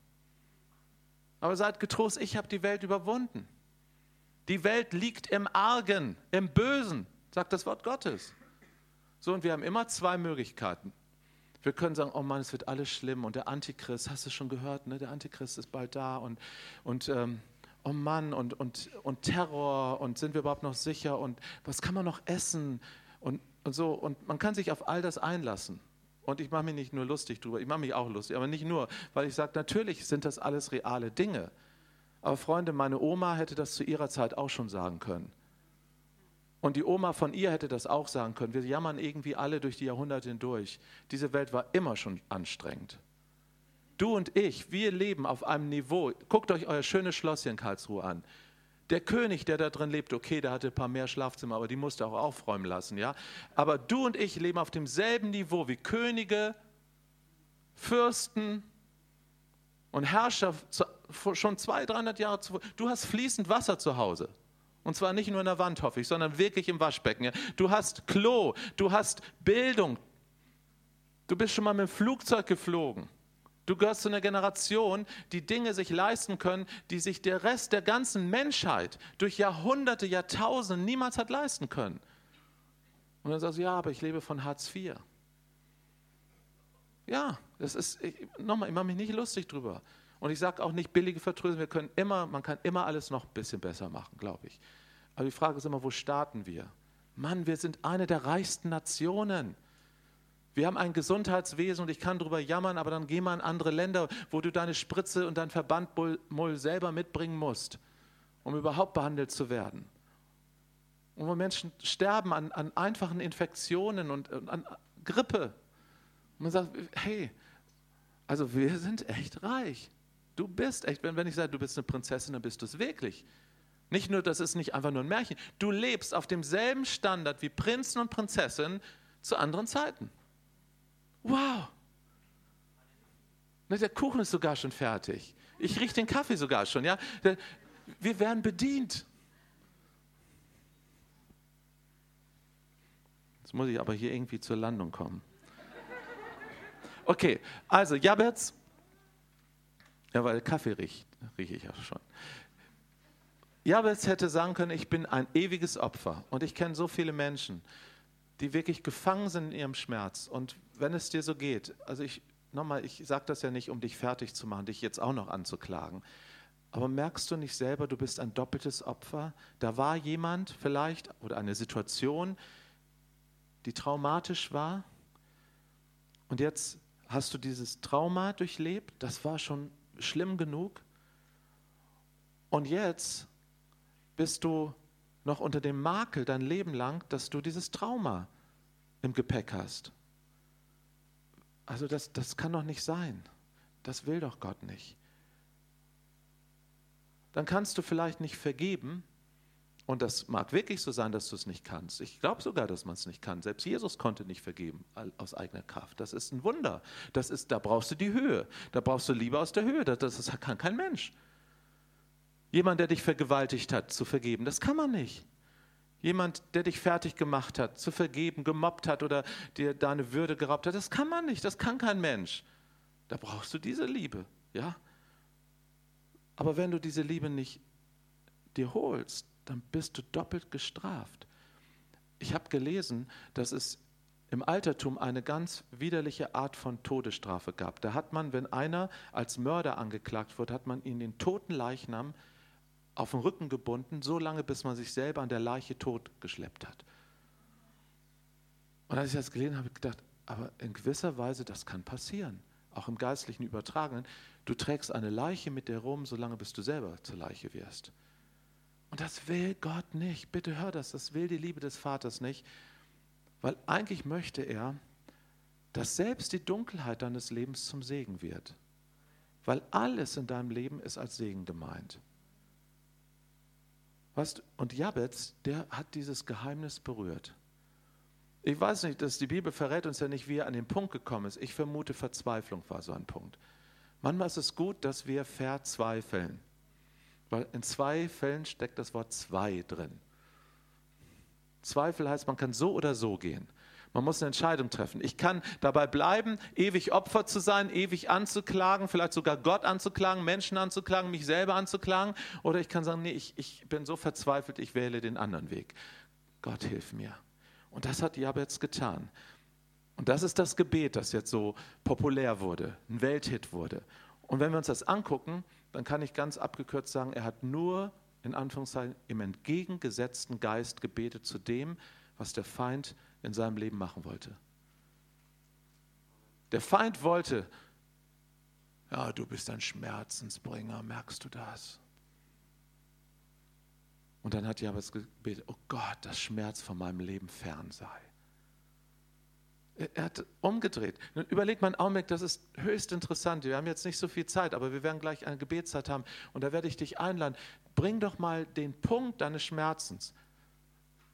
Aber seid getrost, ich habe die Welt überwunden. Die Welt liegt im Argen, im Bösen, sagt das Wort Gottes. So, und wir haben immer zwei Möglichkeiten. Wir können sagen, oh Mann, es wird alles schlimm und der Antichrist, hast du schon gehört, ne? der Antichrist ist bald da und, und ähm, oh Mann, und, und, und Terror und sind wir überhaupt noch sicher und was kann man noch essen und, und so. Und man kann sich auf all das einlassen. Und ich mache mich nicht nur lustig drüber, ich mache mich auch lustig, aber nicht nur, weil ich sage, natürlich sind das alles reale Dinge. Aber Freunde, meine Oma hätte das zu ihrer Zeit auch schon sagen können. Und die Oma von ihr hätte das auch sagen können. Wir jammern irgendwie alle durch die Jahrhunderte hindurch. Diese Welt war immer schon anstrengend. Du und ich, wir leben auf einem Niveau. Guckt euch euer schönes Schloss hier in Karlsruhe an. Der König, der da drin lebt, okay, der hatte ein paar mehr Schlafzimmer, aber die musste auch aufräumen lassen, ja. Aber du und ich leben auf demselben Niveau wie Könige, Fürsten und Herrscher schon 200, 300 Jahre zuvor. Du hast fließend Wasser zu Hause. Und zwar nicht nur in der Wand, hoffe ich, sondern wirklich im Waschbecken. Du hast Klo, du hast Bildung. Du bist schon mal mit dem Flugzeug geflogen. Du gehörst zu einer Generation, die Dinge sich leisten können, die sich der Rest der ganzen Menschheit durch Jahrhunderte, Jahrtausende niemals hat leisten können. Und dann sagst du, ja, aber ich lebe von Hartz IV. Ja, das ist, nochmal, ich mache mich nicht lustig drüber. Und ich sage auch nicht billige Vertröstung, wir können immer, man kann immer alles noch ein bisschen besser machen, glaube ich. Aber die Frage ist immer, wo starten wir? Mann, wir sind eine der reichsten Nationen. Wir haben ein Gesundheitswesen und ich kann darüber jammern, aber dann geh mal in andere Länder, wo du deine Spritze und dein Verbandmull selber mitbringen musst, um überhaupt behandelt zu werden. Und wo Menschen sterben an, an einfachen Infektionen und, und an Grippe. Und man sagt, hey, also wir sind echt reich. Du bist echt, wenn, wenn ich sage, du bist eine Prinzessin, dann bist du es wirklich. Nicht nur, das ist nicht einfach nur ein Märchen. Du lebst auf demselben Standard wie Prinzen und Prinzessinnen zu anderen Zeiten. Wow. Der Kuchen ist sogar schon fertig. Ich rieche den Kaffee sogar schon, ja. Wir werden bedient. Jetzt muss ich aber hier irgendwie zur Landung kommen. Okay, also Jabez ja, weil Kaffee riecht, rieche ich ja schon. Jabez hätte sagen können, ich bin ein ewiges Opfer. Und ich kenne so viele Menschen, die wirklich gefangen sind in ihrem Schmerz. Und wenn es dir so geht, also ich, nochmal, ich sage das ja nicht, um dich fertig zu machen, dich jetzt auch noch anzuklagen. Aber merkst du nicht selber, du bist ein doppeltes Opfer? Da war jemand vielleicht oder eine Situation, die traumatisch war. Und jetzt hast du dieses Trauma durchlebt. Das war schon schlimm genug. Und jetzt bist du noch unter dem Makel dein Leben lang, dass du dieses Trauma im Gepäck hast. Also das, das kann doch nicht sein. Das will doch Gott nicht. Dann kannst du vielleicht nicht vergeben. Und das mag wirklich so sein, dass du es nicht kannst. Ich glaube sogar, dass man es nicht kann. Selbst Jesus konnte nicht vergeben aus eigener Kraft. Das ist ein Wunder. Das ist, da brauchst du die Höhe. Da brauchst du Liebe aus der Höhe. Das, das kann kein Mensch. Jemand, der dich vergewaltigt hat, zu vergeben, das kann man nicht. Jemand, der dich fertig gemacht hat, zu vergeben, gemobbt hat oder dir deine Würde geraubt hat, das kann man nicht, das kann kein Mensch. Da brauchst du diese Liebe, ja? Aber wenn du diese Liebe nicht dir holst, dann bist du doppelt gestraft. Ich habe gelesen, dass es im Altertum eine ganz widerliche Art von Todesstrafe gab. Da hat man, wenn einer als Mörder angeklagt wird, hat man ihn den toten Leichnam auf den Rücken gebunden, so lange, bis man sich selber an der Leiche tot geschleppt hat. Und als ich das gelesen habe, habe ich gedacht, aber in gewisser Weise, das kann passieren, auch im geistlichen Übertragenen. Du trägst eine Leiche mit dir rum, solange bis du selber zur Leiche wirst. Und das will Gott nicht. Bitte hör das, das will die Liebe des Vaters nicht, weil eigentlich möchte er, dass selbst die Dunkelheit deines Lebens zum Segen wird. Weil alles in deinem Leben ist als Segen gemeint. Weißt, und Jabez, der hat dieses Geheimnis berührt. Ich weiß nicht, dass die Bibel verrät uns ja nicht, wie er an den Punkt gekommen ist. Ich vermute, Verzweiflung war so ein Punkt. Manchmal ist es gut, dass wir verzweifeln. Weil in zwei Fällen steckt das Wort zwei drin. Zweifel heißt, man kann so oder so gehen. Man muss eine Entscheidung treffen. Ich kann dabei bleiben, ewig Opfer zu sein, ewig anzuklagen, vielleicht sogar Gott anzuklagen, Menschen anzuklagen, mich selber anzuklagen. Oder ich kann sagen, nee, ich, ich bin so verzweifelt, ich wähle den anderen Weg. Gott hilf mir. Und das hat Jabez getan. Und das ist das Gebet, das jetzt so populär wurde, ein Welthit wurde. Und wenn wir uns das angucken, dann kann ich ganz abgekürzt sagen, er hat nur in Anführungszeichen im entgegengesetzten Geist gebetet zu dem, was der Feind in seinem Leben machen wollte. Der Feind wollte, ja, du bist ein Schmerzensbringer, merkst du das? Und dann hat Jabez gebetet, oh Gott, dass Schmerz von meinem Leben fern sei. Er hat umgedreht. Nun überlegt man Augenblick, das ist höchst interessant. Wir haben jetzt nicht so viel Zeit, aber wir werden gleich eine Gebetszeit haben. Und da werde ich dich einladen. Bring doch mal den Punkt deines Schmerzens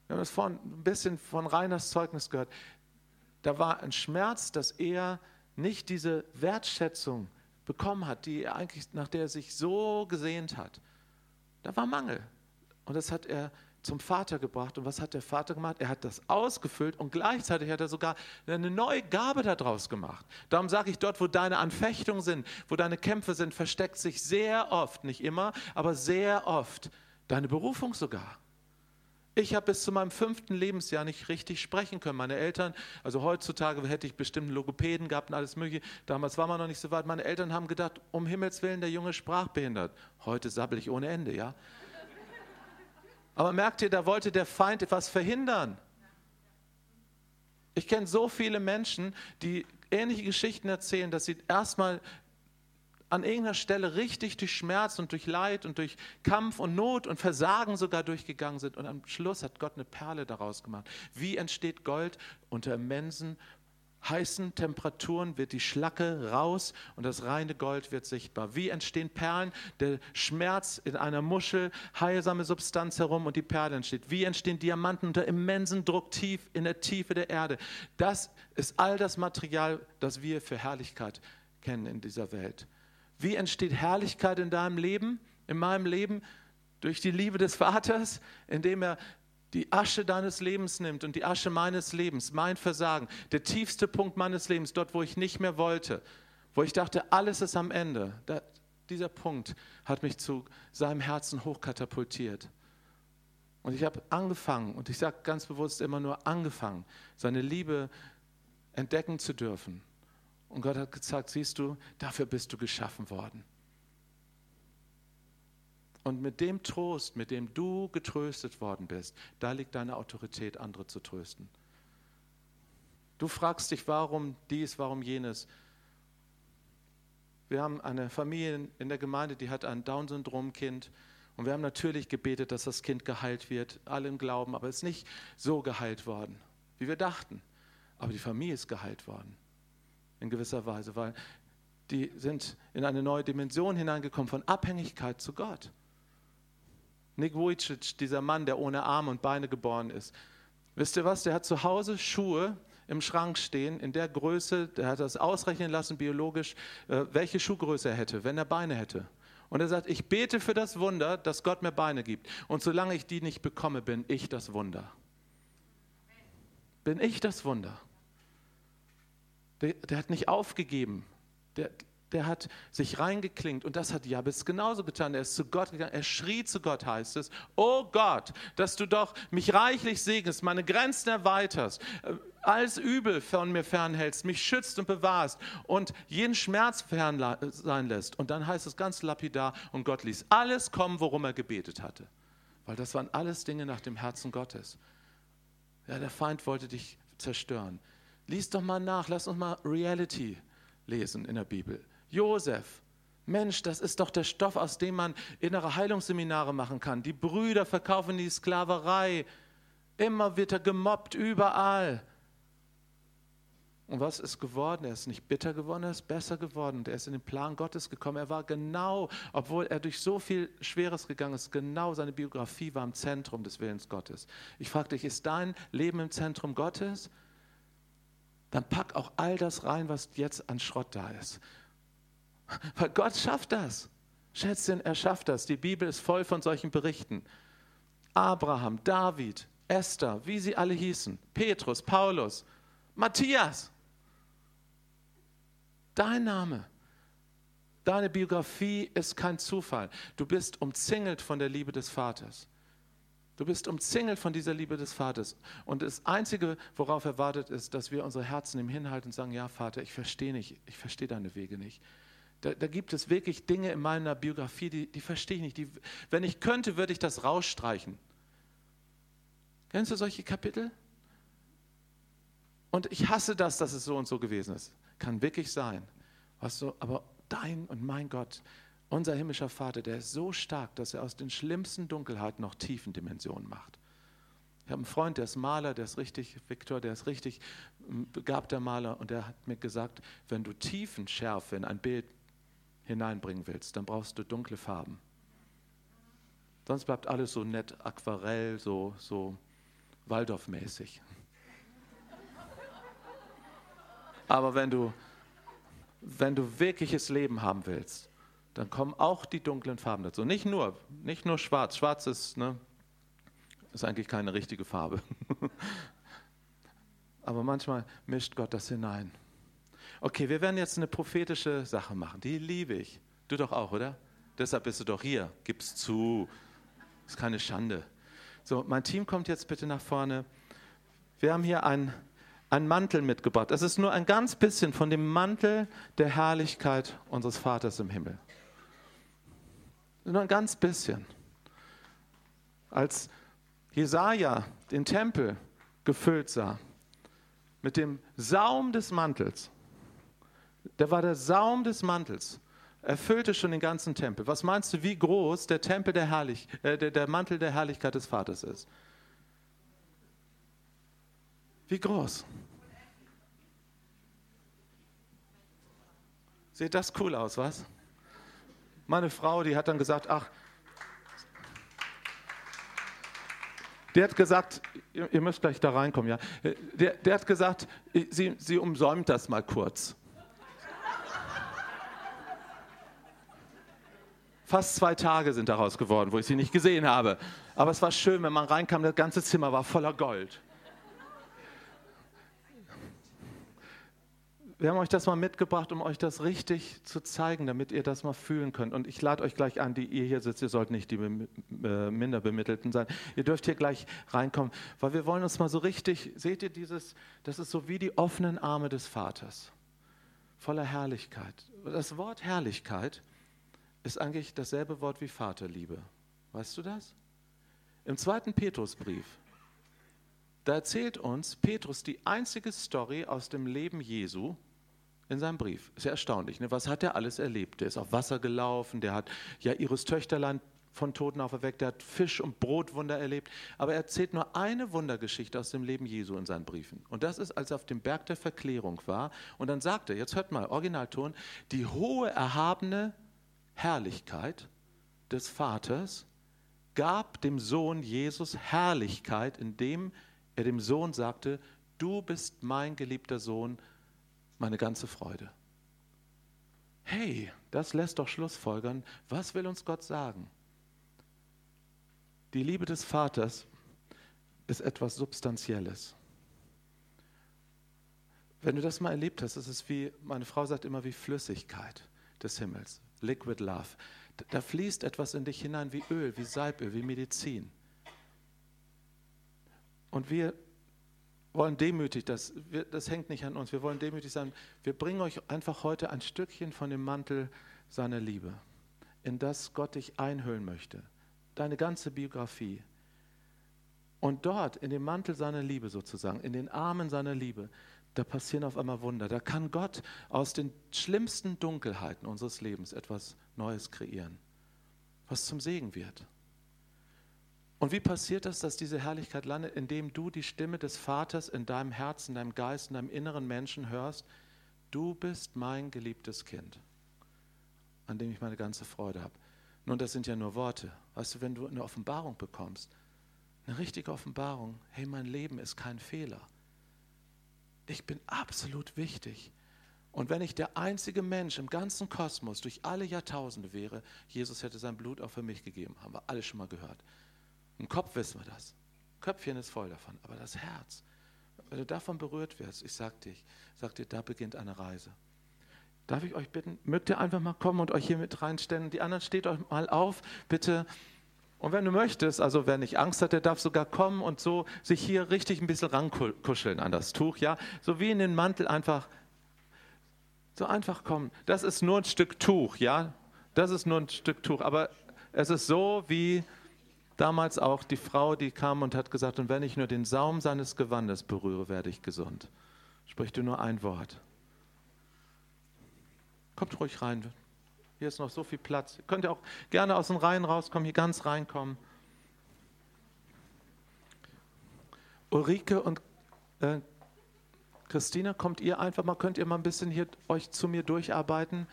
wir haben das vorhin ein bisschen von Reiners Zeugnis gehört. Da war ein Schmerz, dass er nicht diese Wertschätzung bekommen hat, die er eigentlich, nach der er sich so gesehnt hat. Da war Mangel. Und das hat er zum Vater gebracht. Und was hat der Vater gemacht? Er hat das ausgefüllt und gleichzeitig hat er sogar eine neue Gabe daraus gemacht. Darum sage ich, dort, wo deine Anfechtungen sind, wo deine Kämpfe sind, versteckt sich sehr oft, nicht immer, aber sehr oft deine Berufung sogar. Ich habe bis zu meinem fünften Lebensjahr nicht richtig sprechen können. Meine Eltern, also heutzutage hätte ich bestimmt Logopäden gehabt und alles Mögliche. Damals war man noch nicht so weit. Meine Eltern haben gedacht, um Himmels Willen, der Junge sprachbehindert. Heute sabbel ich ohne Ende, ja. Aber merkt ihr, da wollte der Feind etwas verhindern. Ich kenne so viele Menschen, die ähnliche Geschichten erzählen, dass sie erstmal an irgendeiner Stelle richtig durch Schmerz und durch Leid und durch Kampf und Not und Versagen sogar durchgegangen sind. Und am Schluss hat Gott eine Perle daraus gemacht. Wie entsteht Gold? Unter immensen, heißen Temperaturen wird die Schlacke raus und das reine Gold wird sichtbar. Wie entstehen Perlen? Der Schmerz in einer Muschel, heilsame Substanz herum und die Perle entsteht. Wie entstehen Diamanten unter immensen Druck tief in der Tiefe der Erde? Das ist all das Material, das wir für Herrlichkeit kennen in dieser Welt. Wie entsteht Herrlichkeit in deinem Leben, in meinem Leben? Durch die Liebe des Vaters, indem er die Asche deines Lebens nimmt und die Asche meines Lebens, mein Versagen, der tiefste Punkt meines Lebens, dort, wo ich nicht mehr wollte, wo ich dachte, alles ist am Ende. Da, dieser Punkt hat mich zu seinem Herzen hochkatapultiert. Und ich habe angefangen, und ich sage ganz bewusst immer nur angefangen, seine Liebe entdecken zu dürfen. Und Gott hat gesagt, siehst du, dafür bist du geschaffen worden. Und mit dem Trost, mit dem du getröstet worden bist, da liegt deine Autorität, andere zu trösten. Du fragst dich, warum dies, warum jenes. Wir haben eine Familie in der Gemeinde, die hat ein Down-Syndrom-Kind. Und wir haben natürlich gebetet, dass das Kind geheilt wird, alle im Glauben, aber es ist nicht so geheilt worden, wie wir dachten. Aber die Familie ist geheilt worden. In gewisser Weise, weil die sind in eine neue Dimension hineingekommen von Abhängigkeit zu Gott. Nick Vujicic, dieser Mann, der ohne Arme und Beine geboren ist, wisst ihr was? Der hat zu Hause Schuhe im Schrank stehen, in der Größe, der hat das ausrechnen lassen biologisch, äh, welche Schuhgröße er hätte, wenn er Beine hätte. Und er sagt, ich bete für das Wunder, dass Gott mir Beine gibt. Und solange ich die nicht bekomme, bin ich das Wunder. Bin ich das Wunder. Der, der hat nicht aufgegeben. Der, der hat sich reingeklingt und das hat Jabez genauso getan. Er ist zu Gott gegangen, er schrie zu Gott, heißt es, oh Gott, dass du doch mich reichlich segnest, meine Grenzen erweiterst, äh, alles Übel von mir fernhältst, mich schützt und bewahrst und jeden Schmerz fern sein lässt. Und dann heißt es ganz lapidar, und Gott ließ alles kommen, worum er gebetet hatte. Weil das waren alles Dinge nach dem Herzen Gottes. Ja, der Feind wollte dich zerstören. Lies doch mal nach, lass uns mal Reality lesen in der Bibel. Josef, Mensch, das ist doch der Stoff, aus dem man innere Heilungsseminare machen kann. Die Brüder verkaufen die Sklaverei. Immer wird er gemobbt, überall. Und was ist geworden? Er ist nicht bitter geworden, er ist besser geworden. Er ist in den Plan Gottes gekommen. Er war genau, obwohl er durch so viel Schweres gegangen ist, genau seine Biografie war im Zentrum des Willens Gottes. Ich frage dich, ist dein Leben im Zentrum Gottes? Dann pack auch all das rein, was jetzt an Schrott da ist. Weil Gott schafft das. Schätzchen, er schafft das. Die Bibel ist voll von solchen Berichten. Abraham, David, Esther, wie sie alle hießen, Petrus, Paulus, Matthias. Dein Name, deine Biografie ist kein Zufall. Du bist umzingelt von der Liebe des Vaters. Du bist umzingelt von dieser Liebe des Vaters. Und das Einzige, worauf er wartet, ist, dass wir unsere Herzen ihm hinhalten und sagen, ja Vater, ich verstehe nicht, ich verstehe deine Wege nicht. Da, da, gibt es wirklich Dinge in meiner Biografie, die, die verstehe ich nicht. Die, wenn ich könnte, würde ich das rausstreichen. Kennst du solche Kapitel? Und ich hasse das, dass es so und so gewesen ist. Kann wirklich sein. Was so, aber dein und mein Gott, unser himmlischer Vater, der ist so stark, dass er aus den schlimmsten Dunkelheiten noch tiefen Dimensionen macht. Ich habe einen Freund, der ist Maler, der ist richtig, Viktor, der ist richtig begabter Maler und der hat mir gesagt, wenn du Tiefenschärfe in ein Bild hineinbringen willst, dann brauchst du dunkle Farben. Sonst bleibt alles so nett Aquarell, so, so Waldorfmäßig. Aber wenn du, wenn du wirkliches Leben haben willst, dann kommen auch die dunklen Farben dazu. Nicht nur, nicht nur schwarz. Schwarz ist, ne, ist eigentlich keine richtige Farbe. *laughs* Aber manchmal mischt Gott das hinein. Okay, wir werden jetzt eine prophetische Sache machen. Die liebe ich. Du doch auch, oder? Deshalb bist du doch hier. Gib's zu. Ist keine Schande. So, mein Team kommt jetzt bitte nach vorne. Wir haben hier einen, einen Mantel mitgebracht. Das ist nur ein ganz bisschen von dem Mantel der Herrlichkeit unseres Vaters im Himmel. Nur ein ganz bisschen. Als Jesaja den Tempel gefüllt sah, mit dem Saum des Mantels, der war der Saum des Mantels, erfüllte schon den ganzen Tempel. Was meinst du, wie groß der Tempel der, Herrlich, äh, der, der Mantel der Herrlichkeit des Vaters ist? Wie groß? Sieht das cool aus, was? Meine Frau, die hat dann gesagt, ach, der hat gesagt, ihr, müsst gleich da reinkommen, ja. Der, der hat gesagt, sie, sie umsäumt das mal kurz. Fast zwei Tage sind daraus geworden, wo ich sie nicht gesehen habe. Aber es war schön, wenn man reinkam, das ganze Zimmer war voller Gold. Wir haben euch das mal mitgebracht, um euch das richtig zu zeigen, damit ihr das mal fühlen könnt. Und ich lade euch gleich an, die ihr hier sitzt, ihr sollt nicht die äh, Minderbemittelten sein. Ihr dürft hier gleich reinkommen, weil wir wollen uns mal so richtig, seht ihr dieses, das ist so wie die offenen Arme des Vaters, voller Herrlichkeit. Das Wort Herrlichkeit ist eigentlich dasselbe Wort wie Vaterliebe. Weißt du das? Im zweiten Petrusbrief, da erzählt uns Petrus die einzige Story aus dem Leben Jesu in seinem Brief. Ist ja erstaunlich. Ne? Was hat er alles erlebt? Der ist auf Wasser gelaufen, der hat Jairus Töchterlein von Toten auferweckt, der hat Fisch- und Brotwunder erlebt. Aber er erzählt nur eine Wundergeschichte aus dem Leben Jesu in seinen Briefen. Und das ist, als er auf dem Berg der Verklärung war. Und dann sagt er, jetzt hört mal, Originalton, die hohe, erhabene Herrlichkeit des Vaters gab dem Sohn Jesus Herrlichkeit, indem er dem Sohn sagte, du bist mein geliebter Sohn, meine ganze Freude. Hey, das lässt doch Schlussfolgern, was will uns Gott sagen? Die Liebe des Vaters ist etwas Substanzielles. Wenn du das mal erlebt hast, ist es wie, meine Frau sagt immer, wie Flüssigkeit des Himmels, Liquid Love. Da fließt etwas in dich hinein wie Öl, wie Salböl, wie Medizin. Und wir wollen demütig, das, wir, das hängt nicht an uns, wir wollen demütig sein. Wir bringen euch einfach heute ein Stückchen von dem Mantel seiner Liebe, in das Gott dich einhüllen möchte deine ganze Biografie. Und dort, in dem Mantel seiner Liebe sozusagen, in den Armen seiner Liebe, da passieren auf einmal Wunder. Da kann Gott aus den schlimmsten Dunkelheiten unseres Lebens etwas Neues kreieren, was zum Segen wird. Und wie passiert das, dass diese Herrlichkeit landet, indem du die Stimme des Vaters in deinem Herzen, in deinem Geist, in deinem inneren Menschen hörst? Du bist mein geliebtes Kind, an dem ich meine ganze Freude habe. Nun, das sind ja nur Worte. Weißt du, wenn du eine Offenbarung bekommst, eine richtige Offenbarung, hey, mein Leben ist kein Fehler. Ich bin absolut wichtig. Und wenn ich der einzige Mensch im ganzen Kosmos durch alle Jahrtausende wäre, Jesus hätte sein Blut auch für mich gegeben. Haben wir alle schon mal gehört. Im Kopf wissen wir das. Köpfchen ist voll davon. Aber das Herz, wenn du davon berührt wirst, ich sag dir, sag dir, da beginnt eine Reise. Darf ich euch bitten, mögt ihr einfach mal kommen und euch hier mit reinstellen? Die anderen steht euch mal auf, bitte. Und wenn du möchtest, also wer nicht Angst hat, der darf sogar kommen und so sich hier richtig ein bisschen rankuscheln an das Tuch, ja? So wie in den Mantel einfach, so einfach kommen. Das ist nur ein Stück Tuch, ja? Das ist nur ein Stück Tuch, aber es ist so wie damals auch die Frau, die kam und hat gesagt, und wenn ich nur den Saum seines Gewandes berühre, werde ich gesund. Sprich du nur ein Wort. Kommt ruhig rein. Hier ist noch so viel Platz. Ihr könnt ja auch gerne aus den Reihen rauskommen, hier ganz reinkommen. Ulrike und äh, Christina, kommt ihr einfach mal, könnt ihr mal ein bisschen hier euch zu mir durcharbeiten?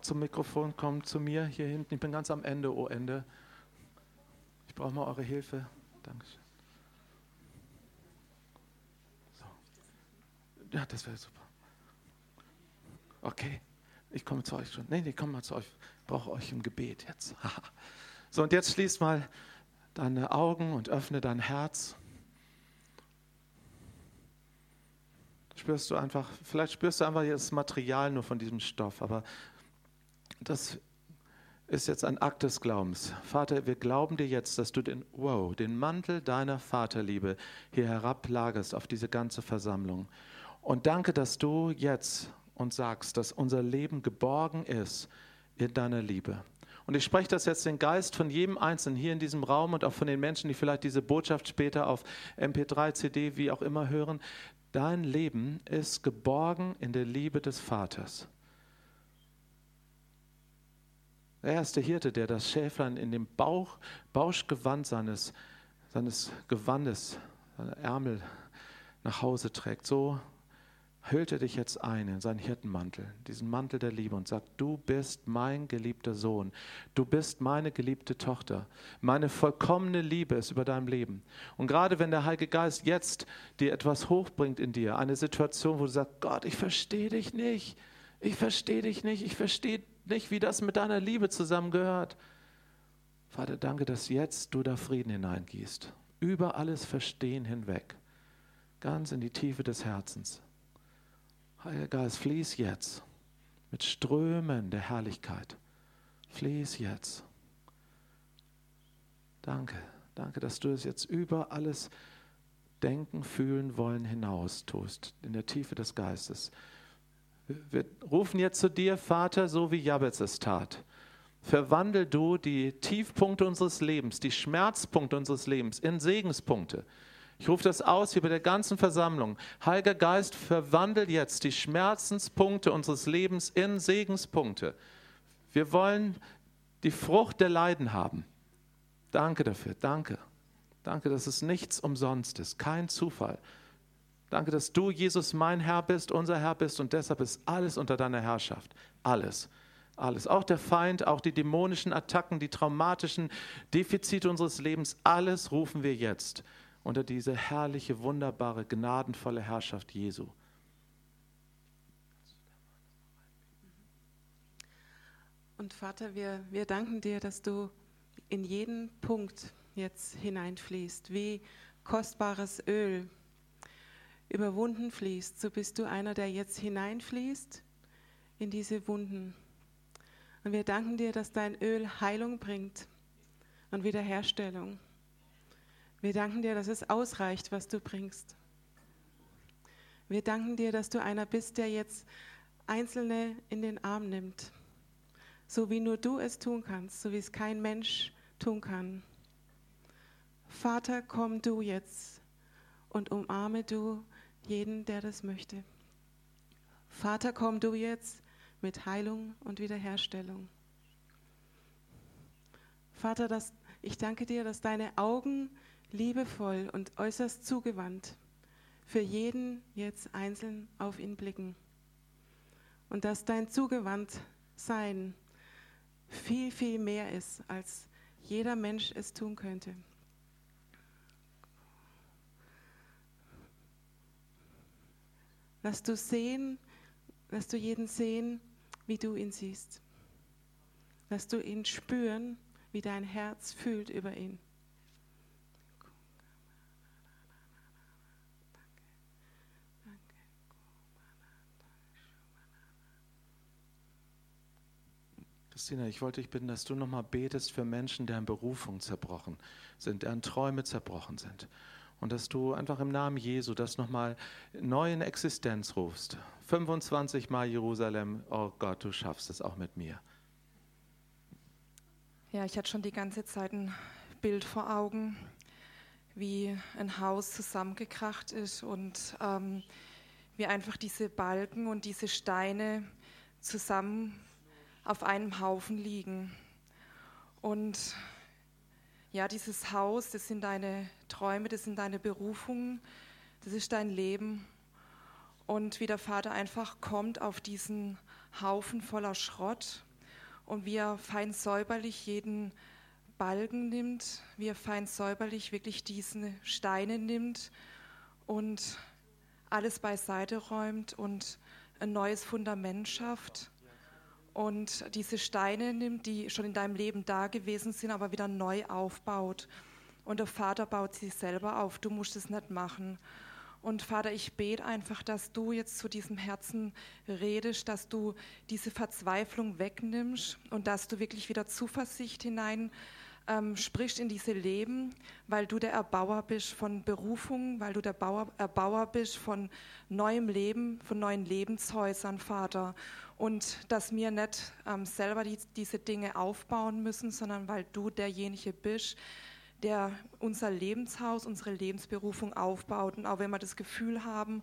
Zum Mikrofon kommen, zu mir hier hinten. Ich bin ganz am Ende, oh Ende. Ich brauche mal eure Hilfe. Dankeschön. So. Ja, das wäre super. Okay, ich komme zu euch schon. Nee, nee, komm mal zu euch. Ich brauche euch im Gebet jetzt. *laughs* so, und jetzt schließ mal deine Augen und öffne dein Herz. Spürst du einfach, vielleicht spürst du einfach das Material nur von diesem Stoff, aber das ist jetzt ein Akt des Glaubens. Vater, wir glauben dir jetzt, dass du den, wow, den Mantel deiner Vaterliebe hier herablagerst auf diese ganze Versammlung. Und danke, dass du jetzt und sagst, dass unser Leben geborgen ist in deiner Liebe. Und ich spreche das jetzt den Geist von jedem Einzelnen hier in diesem Raum und auch von den Menschen, die vielleicht diese Botschaft später auf MP3, CD, wie auch immer hören. Dein Leben ist geborgen in der Liebe des Vaters. Er ist der Hirte, der das Schäflein in dem Bauch, Bauschgewand seines, seines Gewandes, seine Ärmel nach Hause trägt. So hüllt er dich jetzt ein in seinen Hirtenmantel, diesen Mantel der Liebe und sagt, du bist mein geliebter Sohn, du bist meine geliebte Tochter, meine vollkommene Liebe ist über deinem Leben. Und gerade wenn der Heilige Geist jetzt dir etwas hochbringt in dir, eine Situation, wo du sagst, Gott, ich verstehe dich nicht, ich verstehe dich nicht, ich verstehe nicht, wie das mit deiner Liebe zusammengehört. Vater, danke, dass jetzt du da Frieden hineingießt, über alles Verstehen hinweg, ganz in die Tiefe des Herzens. Heiliger Geist, fließ jetzt mit Strömen der Herrlichkeit. Fließ jetzt. Danke, danke, dass du es jetzt über alles Denken, Fühlen, Wollen hinaus tust, in der Tiefe des Geistes. Wir rufen jetzt zu dir, Vater, so wie Jabez es tat. Verwandel du die Tiefpunkte unseres Lebens, die Schmerzpunkte unseres Lebens in Segenspunkte. Ich rufe das aus hier bei der ganzen Versammlung. Heiliger Geist, verwandel jetzt die Schmerzenspunkte unseres Lebens in Segenspunkte. Wir wollen die Frucht der Leiden haben. Danke dafür, danke. Danke, dass es nichts umsonst ist, kein Zufall. Danke, dass du, Jesus, mein Herr bist, unser Herr bist und deshalb ist alles unter deiner Herrschaft. Alles. Alles. Auch der Feind, auch die dämonischen Attacken, die traumatischen Defizite unseres Lebens, alles rufen wir jetzt unter diese herrliche, wunderbare, gnadenvolle Herrschaft Jesu. Und Vater, wir, wir danken dir, dass du in jeden Punkt jetzt hineinfließt, wie kostbares Öl über Wunden fließt. So bist du einer, der jetzt hineinfließt in diese Wunden. Und wir danken dir, dass dein Öl Heilung bringt und Wiederherstellung. Wir danken dir, dass es ausreicht, was du bringst. Wir danken dir, dass du einer bist, der jetzt Einzelne in den Arm nimmt so wie nur du es tun kannst, so wie es kein Mensch tun kann. Vater, komm du jetzt und umarme du jeden, der das möchte. Vater, komm du jetzt mit Heilung und Wiederherstellung. Vater, das, ich danke dir, dass deine Augen liebevoll und äußerst zugewandt für jeden jetzt einzeln auf ihn blicken. Und dass dein Zugewandtsein viel, viel mehr ist, als jeder Mensch es tun könnte. Lass du sehen, lass du jeden sehen, wie du ihn siehst. Lass du ihn spüren, wie dein Herz fühlt über ihn. Christina, ich wollte dich bitten, dass du nochmal betest für Menschen, deren Berufung zerbrochen sind, deren Träume zerbrochen sind. Und dass du einfach im Namen Jesu das nochmal neu in Existenz rufst. 25 Mal Jerusalem, oh Gott, du schaffst es auch mit mir. Ja, ich hatte schon die ganze Zeit ein Bild vor Augen, wie ein Haus zusammengekracht ist und ähm, wie einfach diese Balken und diese Steine zusammen auf einem Haufen liegen. Und ja, dieses Haus, das sind deine Träume, das sind deine Berufungen, das ist dein Leben. Und wie der Vater einfach kommt auf diesen Haufen voller Schrott und wie er fein säuberlich jeden Balken nimmt, wie er fein säuberlich wirklich diese Steine nimmt und alles beiseite räumt und ein neues Fundament schafft und diese Steine nimmt, die schon in deinem Leben da gewesen sind, aber wieder neu aufbaut. Und der Vater baut sie selber auf. Du musst es nicht machen. Und Vater, ich bete einfach, dass du jetzt zu diesem Herzen redest, dass du diese Verzweiflung wegnimmst und dass du wirklich wieder Zuversicht hinein ähm, sprichst in diese Leben, weil du der Erbauer bist von Berufung, weil du der Bauer, Erbauer bist von neuem Leben, von neuen Lebenshäusern, Vater. Und dass wir nicht ähm, selber die, diese Dinge aufbauen müssen, sondern weil du derjenige bist, der unser Lebenshaus, unsere Lebensberufung aufbaut. Und auch wenn wir das Gefühl haben,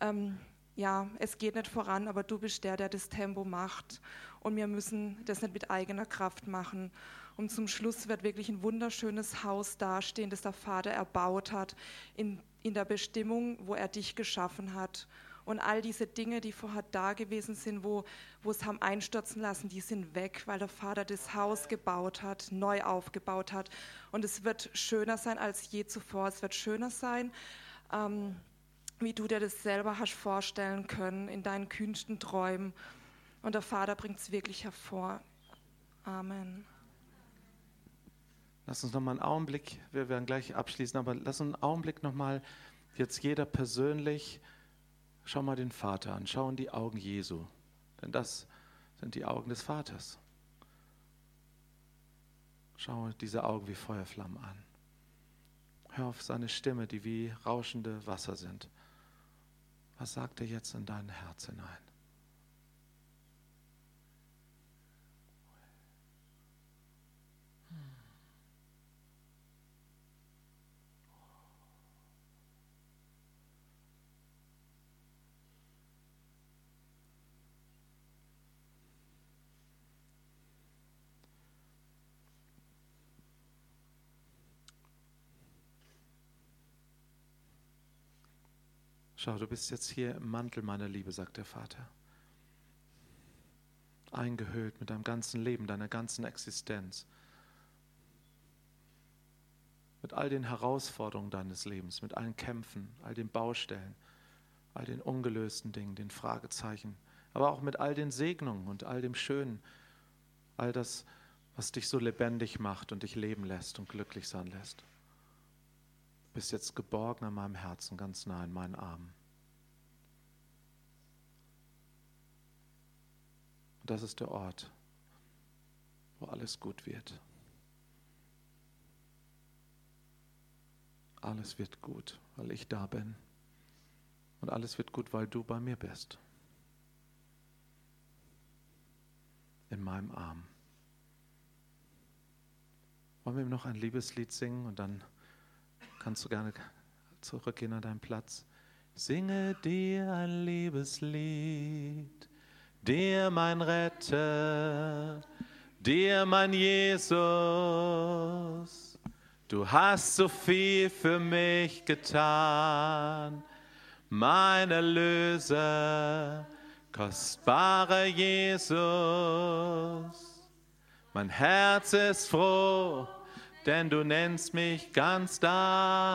ähm, ja, es geht nicht voran, aber du bist der, der das Tempo macht. Und wir müssen das nicht mit eigener Kraft machen. Und zum Schluss wird wirklich ein wunderschönes Haus dastehen, das der Vater erbaut hat, in, in der Bestimmung, wo er dich geschaffen hat. Und all diese Dinge, die vorher da gewesen sind, wo, wo es haben einstürzen lassen, die sind weg, weil der Vater das Haus gebaut hat, neu aufgebaut hat. Und es wird schöner sein als je zuvor. Es wird schöner sein, ähm, wie du dir das selber hast vorstellen können, in deinen kühnsten Träumen. Und der Vater bringt es wirklich hervor. Amen. Lass uns noch mal einen Augenblick, wir werden gleich abschließen, aber lass uns einen Augenblick noch mal jetzt jeder persönlich, schau mal den Vater an, schau in die Augen Jesu, denn das sind die Augen des Vaters. Schau diese Augen wie Feuerflammen an. Hör auf seine Stimme, die wie rauschende Wasser sind. Was sagt er jetzt in dein Herz hinein? Schau, du bist jetzt hier im Mantel meiner Liebe, sagt der Vater. Eingehüllt mit deinem ganzen Leben, deiner ganzen Existenz. Mit all den Herausforderungen deines Lebens, mit allen Kämpfen, all den Baustellen, all den ungelösten Dingen, den Fragezeichen, aber auch mit all den Segnungen und all dem Schönen, all das, was dich so lebendig macht und dich leben lässt und glücklich sein lässt. Du bist jetzt geborgen an meinem Herzen, ganz nah in meinen Armen. Das ist der Ort, wo alles gut wird. Alles wird gut, weil ich da bin. Und alles wird gut, weil du bei mir bist. In meinem Arm. Wollen wir noch ein Liebeslied singen und dann kannst du gerne zurückgehen an deinen Platz. Singe dir ein Liebeslied, dir mein Retter, dir mein Jesus. Du hast so viel für mich getan, mein Erlöser, kostbarer Jesus. Mein Herz ist froh, denn du nennst mich ganz dein.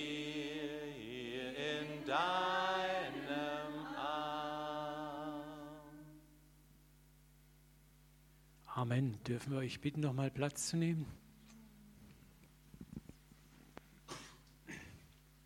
Amen. Dürfen wir euch bitten, nochmal Platz zu nehmen?